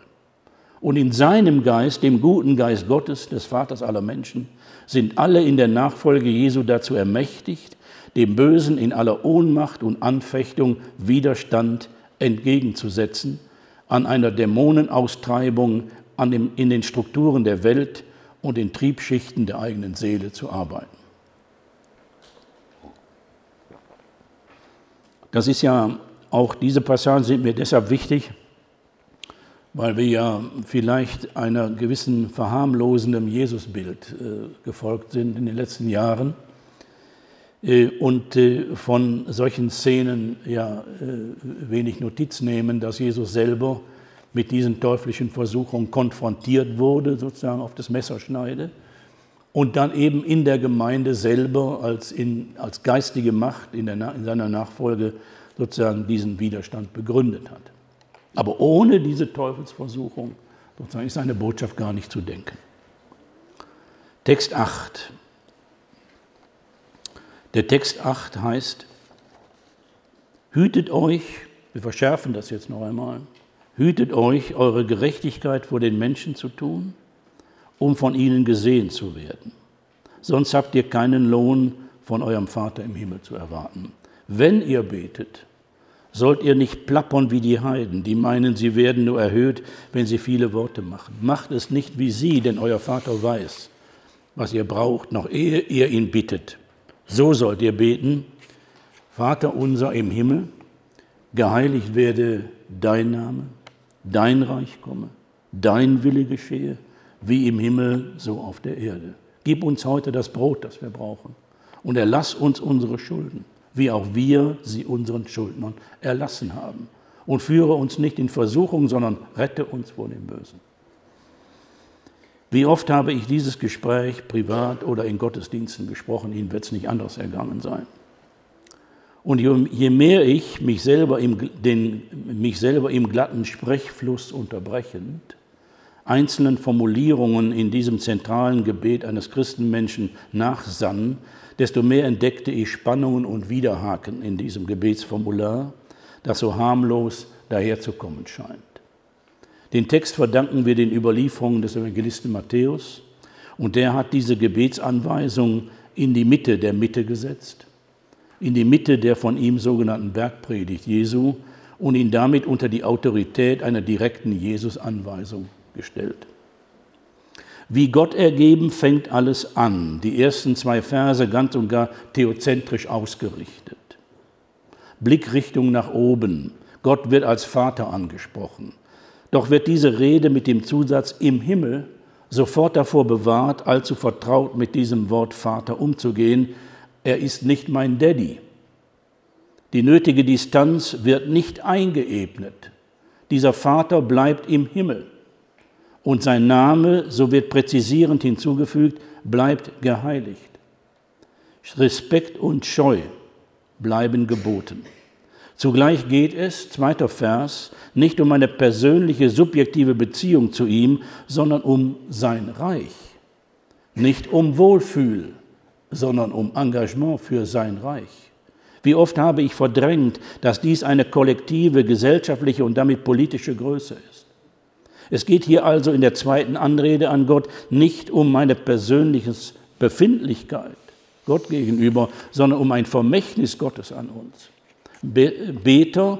Und in seinem Geist, dem guten Geist Gottes, des Vaters aller Menschen, sind alle in der Nachfolge Jesu dazu ermächtigt, dem Bösen in aller Ohnmacht und Anfechtung Widerstand entgegenzusetzen an einer Dämonenaustreibung an dem, in den Strukturen der Welt und den Triebschichten der eigenen Seele zu arbeiten. Das ist ja auch diese Passagen sind mir deshalb wichtig, weil wir ja vielleicht einer gewissen verharmlosenden Jesusbild äh, gefolgt sind in den letzten Jahren und äh, von solchen Szenen ja äh, wenig Notiz nehmen, dass Jesus selber mit diesen teuflischen Versuchungen konfrontiert wurde, sozusagen auf das Messerschneide, und dann eben in der Gemeinde selber als, in, als geistige Macht in, der, in seiner Nachfolge sozusagen diesen Widerstand begründet hat. Aber ohne diese Teufelsversuchung sozusagen ist seine Botschaft gar nicht zu denken. Text 8. Der Text 8 heißt, hütet euch, wir verschärfen das jetzt noch einmal, hütet euch, eure Gerechtigkeit vor den Menschen zu tun, um von ihnen gesehen zu werden. Sonst habt ihr keinen Lohn von eurem Vater im Himmel zu erwarten. Wenn ihr betet, sollt ihr nicht plappern wie die Heiden, die meinen, sie werden nur erhöht, wenn sie viele Worte machen. Macht es nicht wie sie, denn euer Vater weiß, was ihr braucht, noch ehe ihr ihn bittet. So sollt ihr beten, Vater unser im Himmel, geheiligt werde dein Name, dein Reich komme, dein Wille geschehe, wie im Himmel, so auf der Erde. Gib uns heute das Brot, das wir brauchen, und erlass uns unsere Schulden, wie auch wir sie unseren Schuldnern erlassen haben. Und führe uns nicht in Versuchung, sondern rette uns vor dem Bösen. Wie oft habe ich dieses Gespräch privat oder in Gottesdiensten gesprochen, Ihnen wird es nicht anders ergangen sein. Und je mehr ich mich selber im, den, mich selber im glatten Sprechfluss unterbrechend, einzelnen Formulierungen in diesem zentralen Gebet eines Christenmenschen nachsann, desto mehr entdeckte ich Spannungen und Widerhaken in diesem Gebetsformular, das so harmlos daherzukommen scheint. Den Text verdanken wir den Überlieferungen des Evangelisten Matthäus und der hat diese Gebetsanweisung in die Mitte der Mitte gesetzt, in die Mitte der von ihm sogenannten Bergpredigt Jesu und ihn damit unter die Autorität einer direkten Jesus-Anweisung gestellt. Wie Gott ergeben fängt alles an, die ersten zwei Verse ganz und gar theozentrisch ausgerichtet. Blickrichtung nach oben, Gott wird als Vater angesprochen. Doch wird diese Rede mit dem Zusatz im Himmel sofort davor bewahrt, allzu vertraut mit diesem Wort Vater umzugehen. Er ist nicht mein Daddy. Die nötige Distanz wird nicht eingeebnet. Dieser Vater bleibt im Himmel. Und sein Name, so wird präzisierend hinzugefügt, bleibt geheiligt. Respekt und Scheu bleiben geboten. Zugleich geht es, zweiter Vers, nicht um eine persönliche, subjektive Beziehung zu ihm, sondern um sein Reich. Nicht um Wohlfühl, sondern um Engagement für sein Reich. Wie oft habe ich verdrängt, dass dies eine kollektive, gesellschaftliche und damit politische Größe ist. Es geht hier also in der zweiten Anrede an Gott nicht um meine persönliche Befindlichkeit, Gott gegenüber, sondern um ein Vermächtnis Gottes an uns. Beter,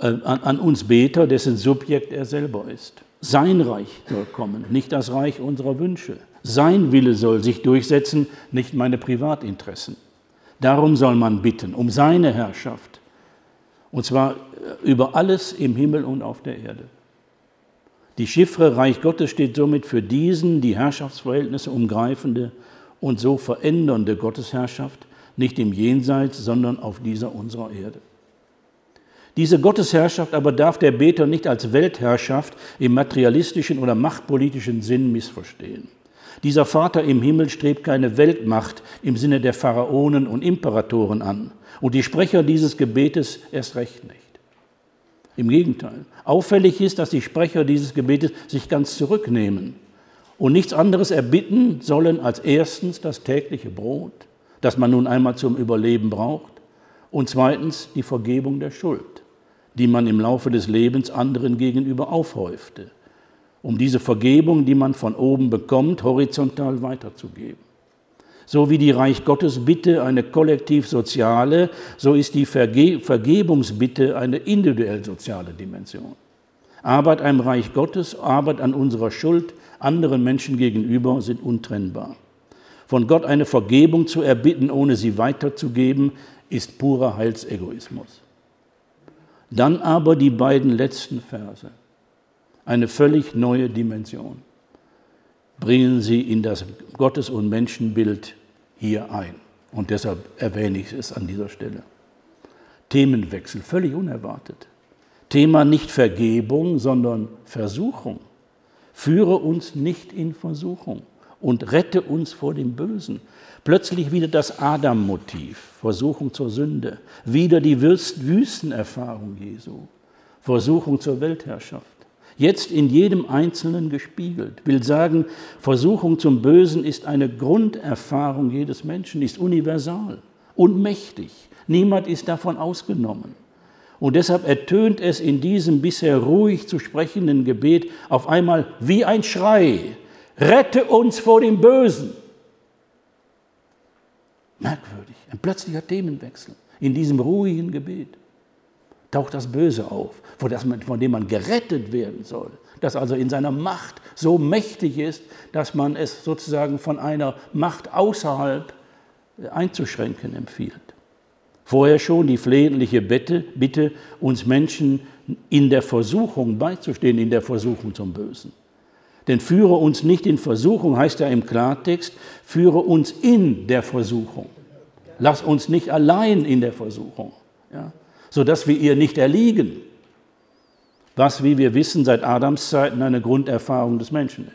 äh, an, an uns Beter, dessen Subjekt er selber ist. Sein Reich soll kommen, nicht das Reich unserer Wünsche. Sein Wille soll sich durchsetzen, nicht meine Privatinteressen. Darum soll man bitten, um seine Herrschaft. Und zwar äh, über alles im Himmel und auf der Erde. Die Chiffre Reich Gottes steht somit für diesen die Herrschaftsverhältnisse umgreifende und so verändernde Gottesherrschaft, nicht im Jenseits, sondern auf dieser unserer Erde. Diese Gottesherrschaft aber darf der Beter nicht als Weltherrschaft im materialistischen oder machtpolitischen Sinn missverstehen. Dieser Vater im Himmel strebt keine Weltmacht im Sinne der Pharaonen und Imperatoren an und die Sprecher dieses Gebetes erst recht nicht. Im Gegenteil. Auffällig ist, dass die Sprecher dieses Gebetes sich ganz zurücknehmen und nichts anderes erbitten sollen als erstens das tägliche Brot, das man nun einmal zum Überleben braucht, und zweitens die Vergebung der Schuld, die man im Laufe des Lebens anderen gegenüber aufhäufte, um diese Vergebung, die man von oben bekommt, horizontal weiterzugeben. So wie die Reich Gottes Bitte eine kollektiv soziale, so ist die Verge Vergebungsbitte eine individuell soziale Dimension. Arbeit am Reich Gottes, Arbeit an unserer Schuld anderen Menschen gegenüber sind untrennbar. Von Gott eine Vergebung zu erbitten, ohne sie weiterzugeben, ist purer Heilsegoismus. Dann aber die beiden letzten Verse, eine völlig neue Dimension, bringen sie in das Gottes- und Menschenbild hier ein. Und deshalb erwähne ich es an dieser Stelle. Themenwechsel, völlig unerwartet. Thema nicht Vergebung, sondern Versuchung. Führe uns nicht in Versuchung und rette uns vor dem Bösen. Plötzlich wieder das Adam-Motiv, Versuchung zur Sünde. Wieder die Wüstenerfahrung Jesu, Versuchung zur Weltherrschaft jetzt in jedem Einzelnen gespiegelt. Will sagen, Versuchung zum Bösen ist eine Grunderfahrung jedes Menschen, ist universal und mächtig. Niemand ist davon ausgenommen. Und deshalb ertönt es in diesem bisher ruhig zu sprechenden Gebet auf einmal wie ein Schrei. Rette uns vor dem Bösen. Merkwürdig, ein plötzlicher Themenwechsel in diesem ruhigen Gebet taucht das Böse auf, von, dem man gerettet werden soll, das also in seiner Macht so mächtig ist, dass man es sozusagen von einer Macht außerhalb einzuschränken empfiehlt. Vorher schon die flehentliche Bitte, Bitte, uns Menschen in der Versuchung beizustehen, in der Versuchung zum Bösen. Denn führe uns nicht in Versuchung, heißt ja im Klartext, führe uns in der Versuchung. Lass uns nicht allein in der Versuchung. Ja? sodass wir ihr nicht erliegen, was, wie wir wissen, seit Adams Zeiten eine Grunderfahrung des Menschen ist.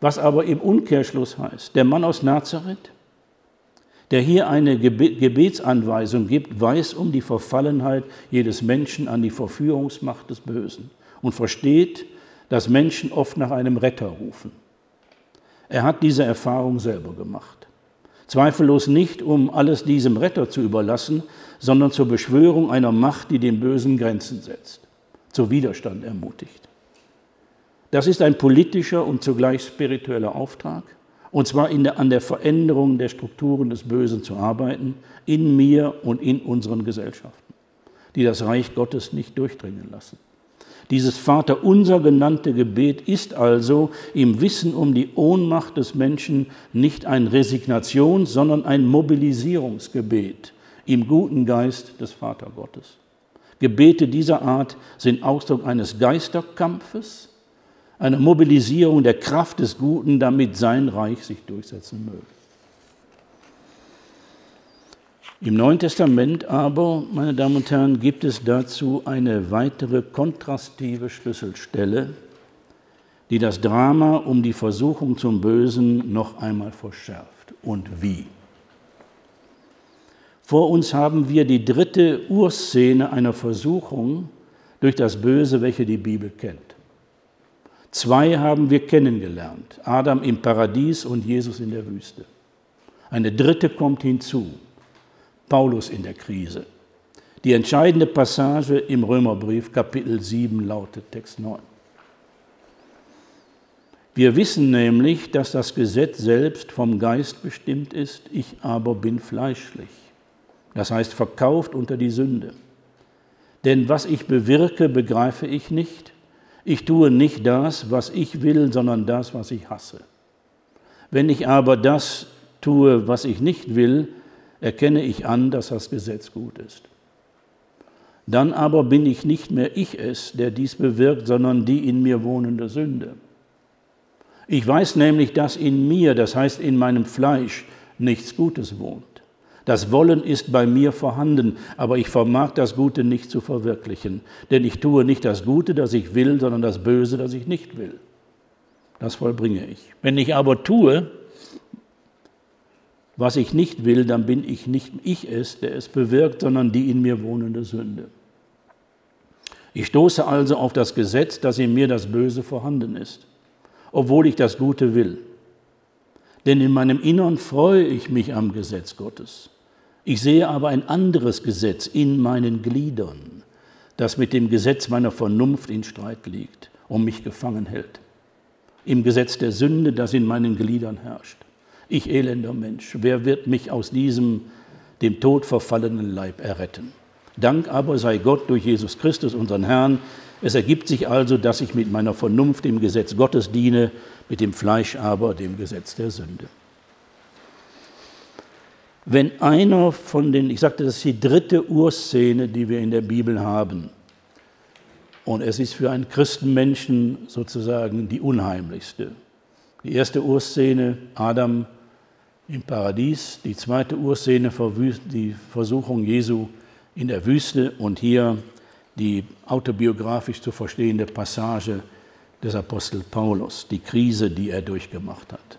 Was aber im Umkehrschluss heißt, der Mann aus Nazareth, der hier eine Gebetsanweisung gibt, weiß um die Verfallenheit jedes Menschen an die Verführungsmacht des Bösen und versteht, dass Menschen oft nach einem Retter rufen. Er hat diese Erfahrung selber gemacht. Zweifellos nicht, um alles diesem Retter zu überlassen, sondern zur Beschwörung einer Macht, die dem Bösen Grenzen setzt, zur Widerstand ermutigt. Das ist ein politischer und zugleich spiritueller Auftrag, und zwar der, an der Veränderung der Strukturen des Bösen zu arbeiten, in mir und in unseren Gesellschaften, die das Reich Gottes nicht durchdringen lassen. Dieses Vaterunser genannte Gebet ist also im Wissen um die Ohnmacht des Menschen nicht ein Resignations-, sondern ein Mobilisierungsgebet im guten Geist des Vatergottes. Gebete dieser Art sind Ausdruck eines Geisterkampfes, einer Mobilisierung der Kraft des Guten, damit sein Reich sich durchsetzen möge. Im Neuen Testament aber, meine Damen und Herren, gibt es dazu eine weitere kontrastive Schlüsselstelle, die das Drama um die Versuchung zum Bösen noch einmal verschärft. Und wie? Vor uns haben wir die dritte Urszene einer Versuchung durch das Böse, welche die Bibel kennt. Zwei haben wir kennengelernt, Adam im Paradies und Jesus in der Wüste. Eine dritte kommt hinzu, Paulus in der Krise. Die entscheidende Passage im Römerbrief Kapitel 7 lautet Text 9. Wir wissen nämlich, dass das Gesetz selbst vom Geist bestimmt ist, ich aber bin fleischlich. Das heißt verkauft unter die Sünde. Denn was ich bewirke, begreife ich nicht. Ich tue nicht das, was ich will, sondern das, was ich hasse. Wenn ich aber das tue, was ich nicht will, erkenne ich an, dass das Gesetz gut ist. Dann aber bin ich nicht mehr ich es, der dies bewirkt, sondern die in mir wohnende Sünde. Ich weiß nämlich, dass in mir, das heißt in meinem Fleisch, nichts Gutes wohnt. Das Wollen ist bei mir vorhanden, aber ich vermag das Gute nicht zu verwirklichen. Denn ich tue nicht das Gute, das ich will, sondern das Böse, das ich nicht will. Das vollbringe ich. Wenn ich aber tue, was ich nicht will, dann bin ich nicht ich es, der es bewirkt, sondern die in mir wohnende Sünde. Ich stoße also auf das Gesetz, dass in mir das Böse vorhanden ist, obwohl ich das Gute will. Denn in meinem Innern freue ich mich am Gesetz Gottes. Ich sehe aber ein anderes Gesetz in meinen Gliedern, das mit dem Gesetz meiner Vernunft in Streit liegt und mich gefangen hält. Im Gesetz der Sünde, das in meinen Gliedern herrscht. Ich elender Mensch, wer wird mich aus diesem dem Tod verfallenen Leib erretten? Dank aber sei Gott durch Jesus Christus, unseren Herrn. Es ergibt sich also, dass ich mit meiner Vernunft dem Gesetz Gottes diene, mit dem Fleisch aber dem Gesetz der Sünde. Wenn einer von den, ich sagte, das ist die dritte Urszene, die wir in der Bibel haben, und es ist für einen Christenmenschen sozusagen die unheimlichste. Die erste Urszene, Adam im Paradies, die zweite Urszene die Versuchung Jesu in der Wüste und hier die autobiografisch zu verstehende Passage des Apostel Paulus, die Krise, die er durchgemacht hat.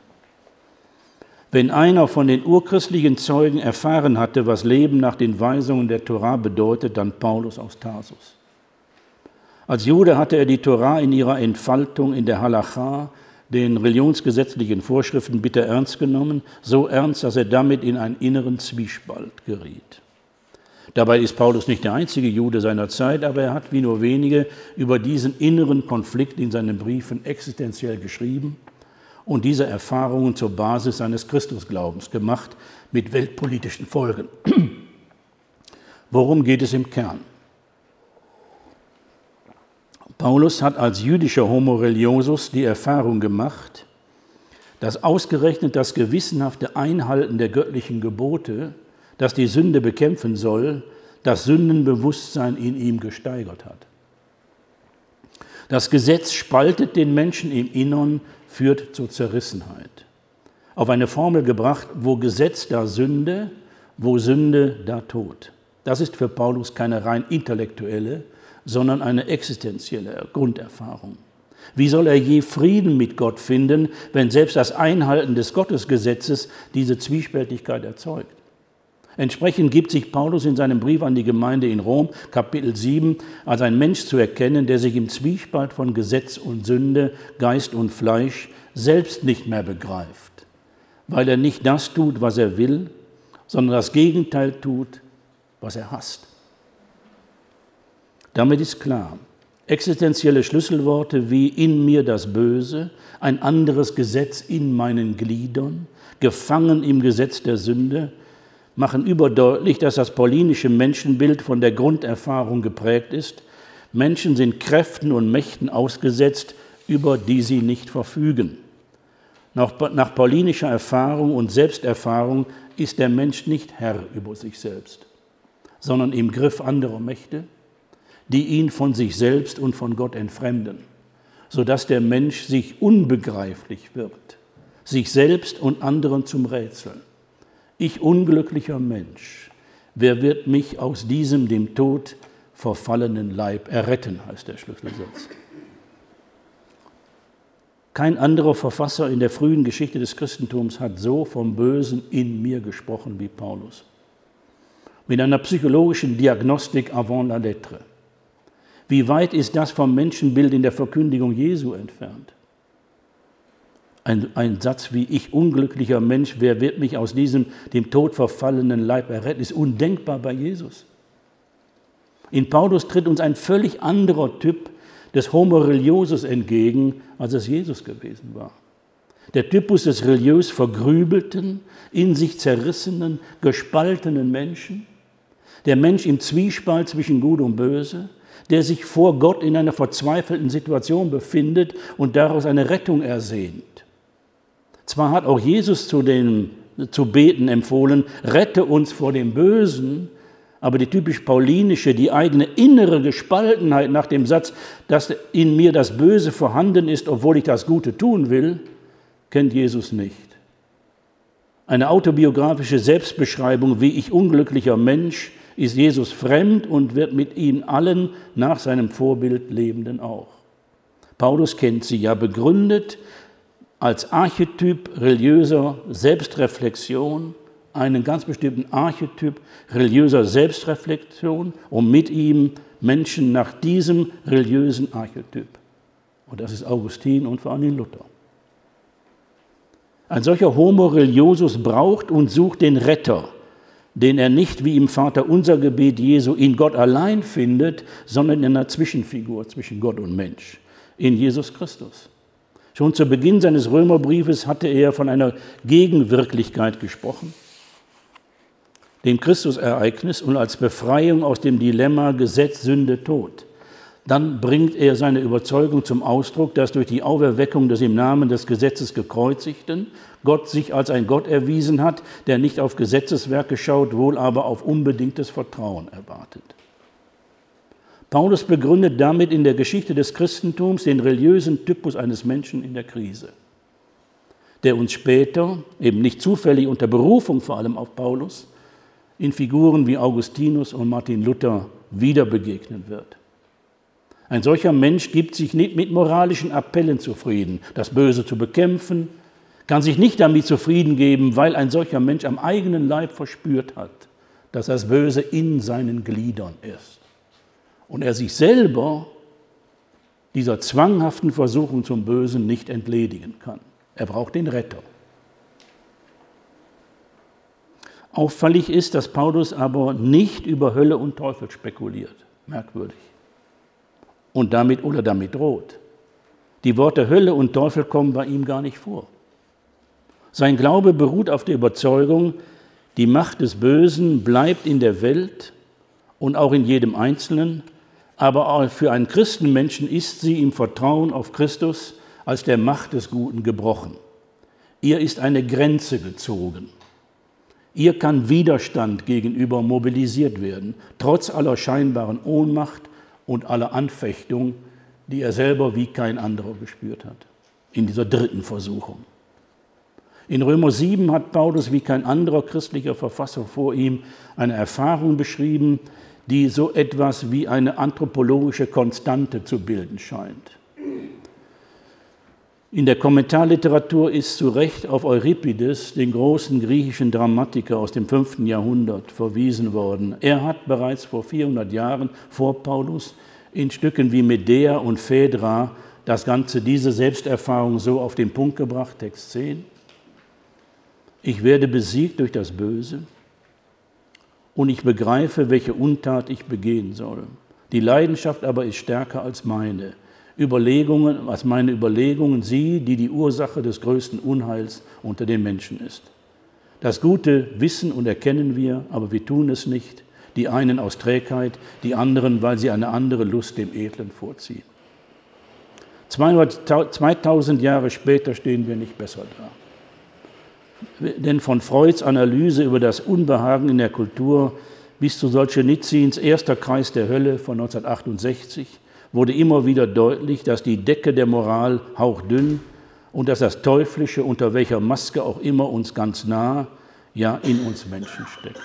Wenn einer von den urchristlichen Zeugen erfahren hatte, was Leben nach den Weisungen der Torah bedeutet, dann Paulus aus Tarsus. Als Jude hatte er die Torah in ihrer Entfaltung in der Halacha den religionsgesetzlichen Vorschriften bitter ernst genommen, so ernst, dass er damit in einen inneren Zwiespalt geriet. Dabei ist Paulus nicht der einzige Jude seiner Zeit, aber er hat wie nur wenige über diesen inneren Konflikt in seinen Briefen existenziell geschrieben und diese Erfahrungen zur Basis seines Christusglaubens gemacht mit weltpolitischen Folgen. (clears throat) Worum geht es im Kern? Paulus hat als jüdischer Homo religiosus die Erfahrung gemacht, dass ausgerechnet das gewissenhafte Einhalten der göttlichen Gebote, das die Sünde bekämpfen soll, das Sündenbewusstsein in ihm gesteigert hat. Das Gesetz spaltet den Menschen im Innern, führt zur Zerrissenheit. Auf eine Formel gebracht, wo Gesetz da Sünde, wo Sünde da Tod. Das ist für Paulus keine rein intellektuelle, sondern eine existenzielle Grunderfahrung. Wie soll er je Frieden mit Gott finden, wenn selbst das Einhalten des Gottesgesetzes diese Zwiespältigkeit erzeugt? Entsprechend gibt sich Paulus in seinem Brief an die Gemeinde in Rom, Kapitel 7, als ein Mensch zu erkennen, der sich im Zwiespalt von Gesetz und Sünde, Geist und Fleisch selbst nicht mehr begreift, weil er nicht das tut, was er will, sondern das Gegenteil tut, was er hasst. Damit ist klar, existenzielle Schlüsselworte wie in mir das Böse, ein anderes Gesetz in meinen Gliedern, gefangen im Gesetz der Sünde, machen überdeutlich, dass das paulinische Menschenbild von der Grunderfahrung geprägt ist. Menschen sind Kräften und Mächten ausgesetzt, über die sie nicht verfügen. Nach, nach paulinischer Erfahrung und Selbsterfahrung ist der Mensch nicht Herr über sich selbst, sondern im Griff anderer Mächte, die ihn von sich selbst und von Gott entfremden, sodass der Mensch sich unbegreiflich wird, sich selbst und anderen zum Rätsel. Ich unglücklicher Mensch, wer wird mich aus diesem dem Tod verfallenen Leib erretten, heißt der Schlüsselsatz. Kein anderer Verfasser in der frühen Geschichte des Christentums hat so vom Bösen in mir gesprochen wie Paulus. Mit einer psychologischen Diagnostik avant la lettre. Wie weit ist das vom Menschenbild in der Verkündigung Jesu entfernt? Ein, ein, Satz wie ich unglücklicher Mensch, wer wird mich aus diesem dem Tod verfallenen Leib erretten, ist undenkbar bei Jesus. In Paulus tritt uns ein völlig anderer Typ des Homo religiosus entgegen, als es Jesus gewesen war. Der Typus des religiös vergrübelten, in sich zerrissenen, gespaltenen Menschen, der Mensch im Zwiespalt zwischen Gut und Böse, der sich vor Gott in einer verzweifelten Situation befindet und daraus eine Rettung ersehnt. Zwar hat auch Jesus zu, den, zu beten empfohlen, rette uns vor dem Bösen, aber die typisch paulinische, die eigene innere Gespaltenheit nach dem Satz, dass in mir das Böse vorhanden ist, obwohl ich das Gute tun will, kennt Jesus nicht. Eine autobiografische Selbstbeschreibung, wie ich unglücklicher Mensch, ist Jesus fremd und wird mit ihm allen nach seinem Vorbild Lebenden auch. Paulus kennt sie ja begründet als Archetyp religiöser Selbstreflexion einen ganz bestimmten Archetyp religiöser Selbstreflexion und mit ihm Menschen nach diesem religiösen Archetyp. Und das ist Augustin und vor allem Luther. Ein solcher Homo religiosus braucht und sucht den Retter, den er nicht wie im Vater unser Gebet Jesu in Gott allein findet, sondern in einer Zwischenfigur zwischen Gott und Mensch, in Jesus Christus. Schon zu Beginn seines Römerbriefes hatte er von einer Gegenwirklichkeit gesprochen dem Christusereignis und als Befreiung aus dem Dilemma Gesetz, Sünde, Tod. Dann bringt er seine Überzeugung zum Ausdruck, dass durch die Auferweckung des im Namen des Gesetzes gekreuzigten Gott sich als ein Gott erwiesen hat, der nicht auf Gesetzeswerke schaut, wohl aber auf unbedingtes Vertrauen erwartet. Paulus begründet damit in der Geschichte des Christentums den religiösen Typus eines Menschen in der Krise, der uns später, eben nicht zufällig unter Berufung vor allem auf Paulus, in Figuren wie Augustinus und Martin Luther wieder begegnen wird. Ein solcher Mensch gibt sich nicht mit moralischen Appellen zufrieden, das Böse zu bekämpfen, kann sich nicht damit zufrieden geben, weil ein solcher Mensch am eigenen Leib verspürt hat, dass das Böse in seinen Gliedern ist. Und er sich selber dieser zwanghaften Versuchung zum Bösen nicht entledigen kann. Er braucht den Retter. Auffällig ist, dass Paulus aber nicht über Hölle und Teufel spekuliert. Merkwürdig. Und damit oder damit droht. Die Worte Hölle und Teufel kommen bei ihm gar nicht vor. Sein Glaube beruht auf der Überzeugung, die Macht des Bösen bleibt in der Welt und auch in jedem Einzelnen, aber auch für einen Christenmenschen ist sie im Vertrauen auf Christus als der Macht des Guten gebrochen. Ihr ist eine Grenze gezogen. Ihr kann Widerstand gegenüber mobilisiert werden, trotz aller scheinbaren Ohnmacht und aller Anfechtung, die er selber wie kein anderer gespürt hat, in dieser dritten Versuchung. In Römer 7 hat Paulus wie kein anderer christlicher Verfasser vor ihm eine Erfahrung beschrieben, die so etwas wie eine anthropologische Konstante zu bilden scheint. In der Kommentarliteratur ist zu Recht auf Euripides, den großen griechischen Dramatiker aus dem 5. Jahrhundert, verwiesen worden. Er hat bereits vor 400 Jahren vor Paulus in Stücken wie Medea und Phaedra das Ganze, diese Selbsterfahrung so auf den Punkt gebracht, Text 10. Ich werde besiegt durch das Böse und ich begreife, welche Untat ich begehen soll. Die Leidenschaft aber ist stärker als meine. Überlegungen, was meine Überlegungen, sie, die die Ursache des größten Unheils unter den Menschen ist. Das Gute wissen und erkennen wir, aber wir tun es nicht. Die einen aus Trägheit, die anderen, weil sie eine andere Lust dem Edlen vorziehen. 2000 Jahre später stehen wir nicht besser da. Denn von Freuds Analyse über das Unbehagen in der Kultur bis zu Solzhenitsyns erster Kreis der Hölle von 1968 wurde immer wieder deutlich, dass die Decke der Moral hauchdünn und dass das Teuflische unter welcher Maske auch immer uns ganz nah, ja in uns Menschen steckt.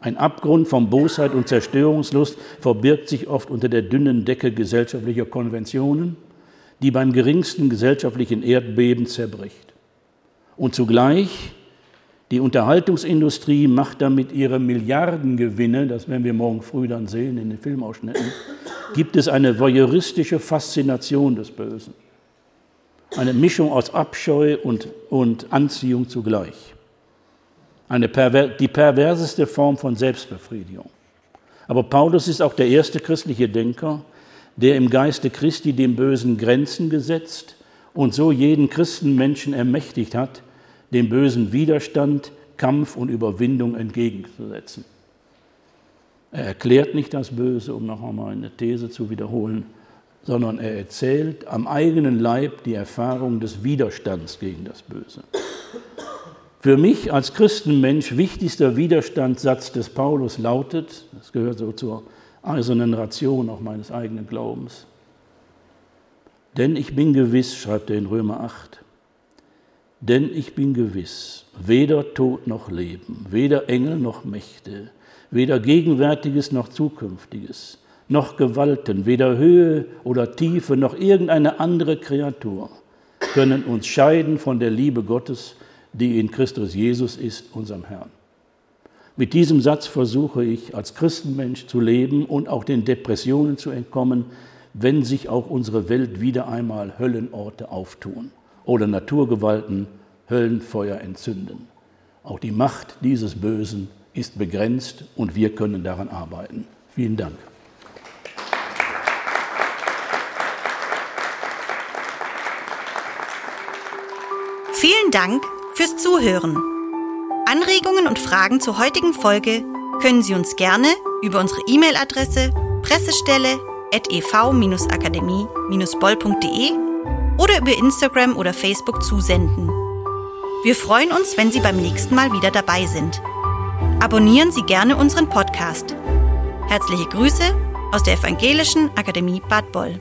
Ein Abgrund von Bosheit und Zerstörungslust verbirgt sich oft unter der dünnen Decke gesellschaftlicher Konventionen, die beim geringsten gesellschaftlichen Erdbeben zerbricht. Und zugleich die Unterhaltungsindustrie macht damit ihre Milliardengewinne, das werden wir morgen früh dann sehen in den Filmausschnitten, gibt es eine voyeuristische Faszination des Bösen. Eine Mischung aus Abscheu und, und Anziehung zugleich. Eine perver die perverseste Form von Selbstbefriedigung. Aber Paulus ist auch der erste christliche Denker, der im Geiste Christi dem Bösen Grenzen gesetzt und so jeden Christenmenschen ermächtigt hat, dem Bösen Widerstand, Kampf und Überwindung entgegenzusetzen. Er erklärt nicht das Böse, um noch einmal eine These zu wiederholen, sondern er erzählt am eigenen Leib die Erfahrung des Widerstands gegen das Böse. Für mich als Christenmensch wichtigster Widerstandssatz des Paulus lautet, das gehört so zur eisernen Ration auch meines eigenen Glaubens, denn ich bin gewiss, schreibt er in Römer 8, denn ich bin gewiss, weder Tod noch Leben, weder Engel noch Mächte, weder Gegenwärtiges noch Zukünftiges, noch Gewalten, weder Höhe oder Tiefe noch irgendeine andere Kreatur können uns scheiden von der Liebe Gottes, die in Christus Jesus ist, unserem Herrn. Mit diesem Satz versuche ich als Christenmensch zu leben und auch den Depressionen zu entkommen, wenn sich auch unsere Welt wieder einmal Höllenorte auftun oder Naturgewalten Höllenfeuer entzünden. Auch die Macht dieses Bösen ist begrenzt und wir können daran arbeiten. Vielen Dank. Vielen Dank fürs Zuhören. Anregungen und Fragen zur heutigen Folge können Sie uns gerne über unsere E-Mail-Adresse pressestelle.ev-akademie-boll.de oder über Instagram oder Facebook zusenden. Wir freuen uns, wenn Sie beim nächsten Mal wieder dabei sind. Abonnieren Sie gerne unseren Podcast. Herzliche Grüße aus der Evangelischen Akademie Bad Boll.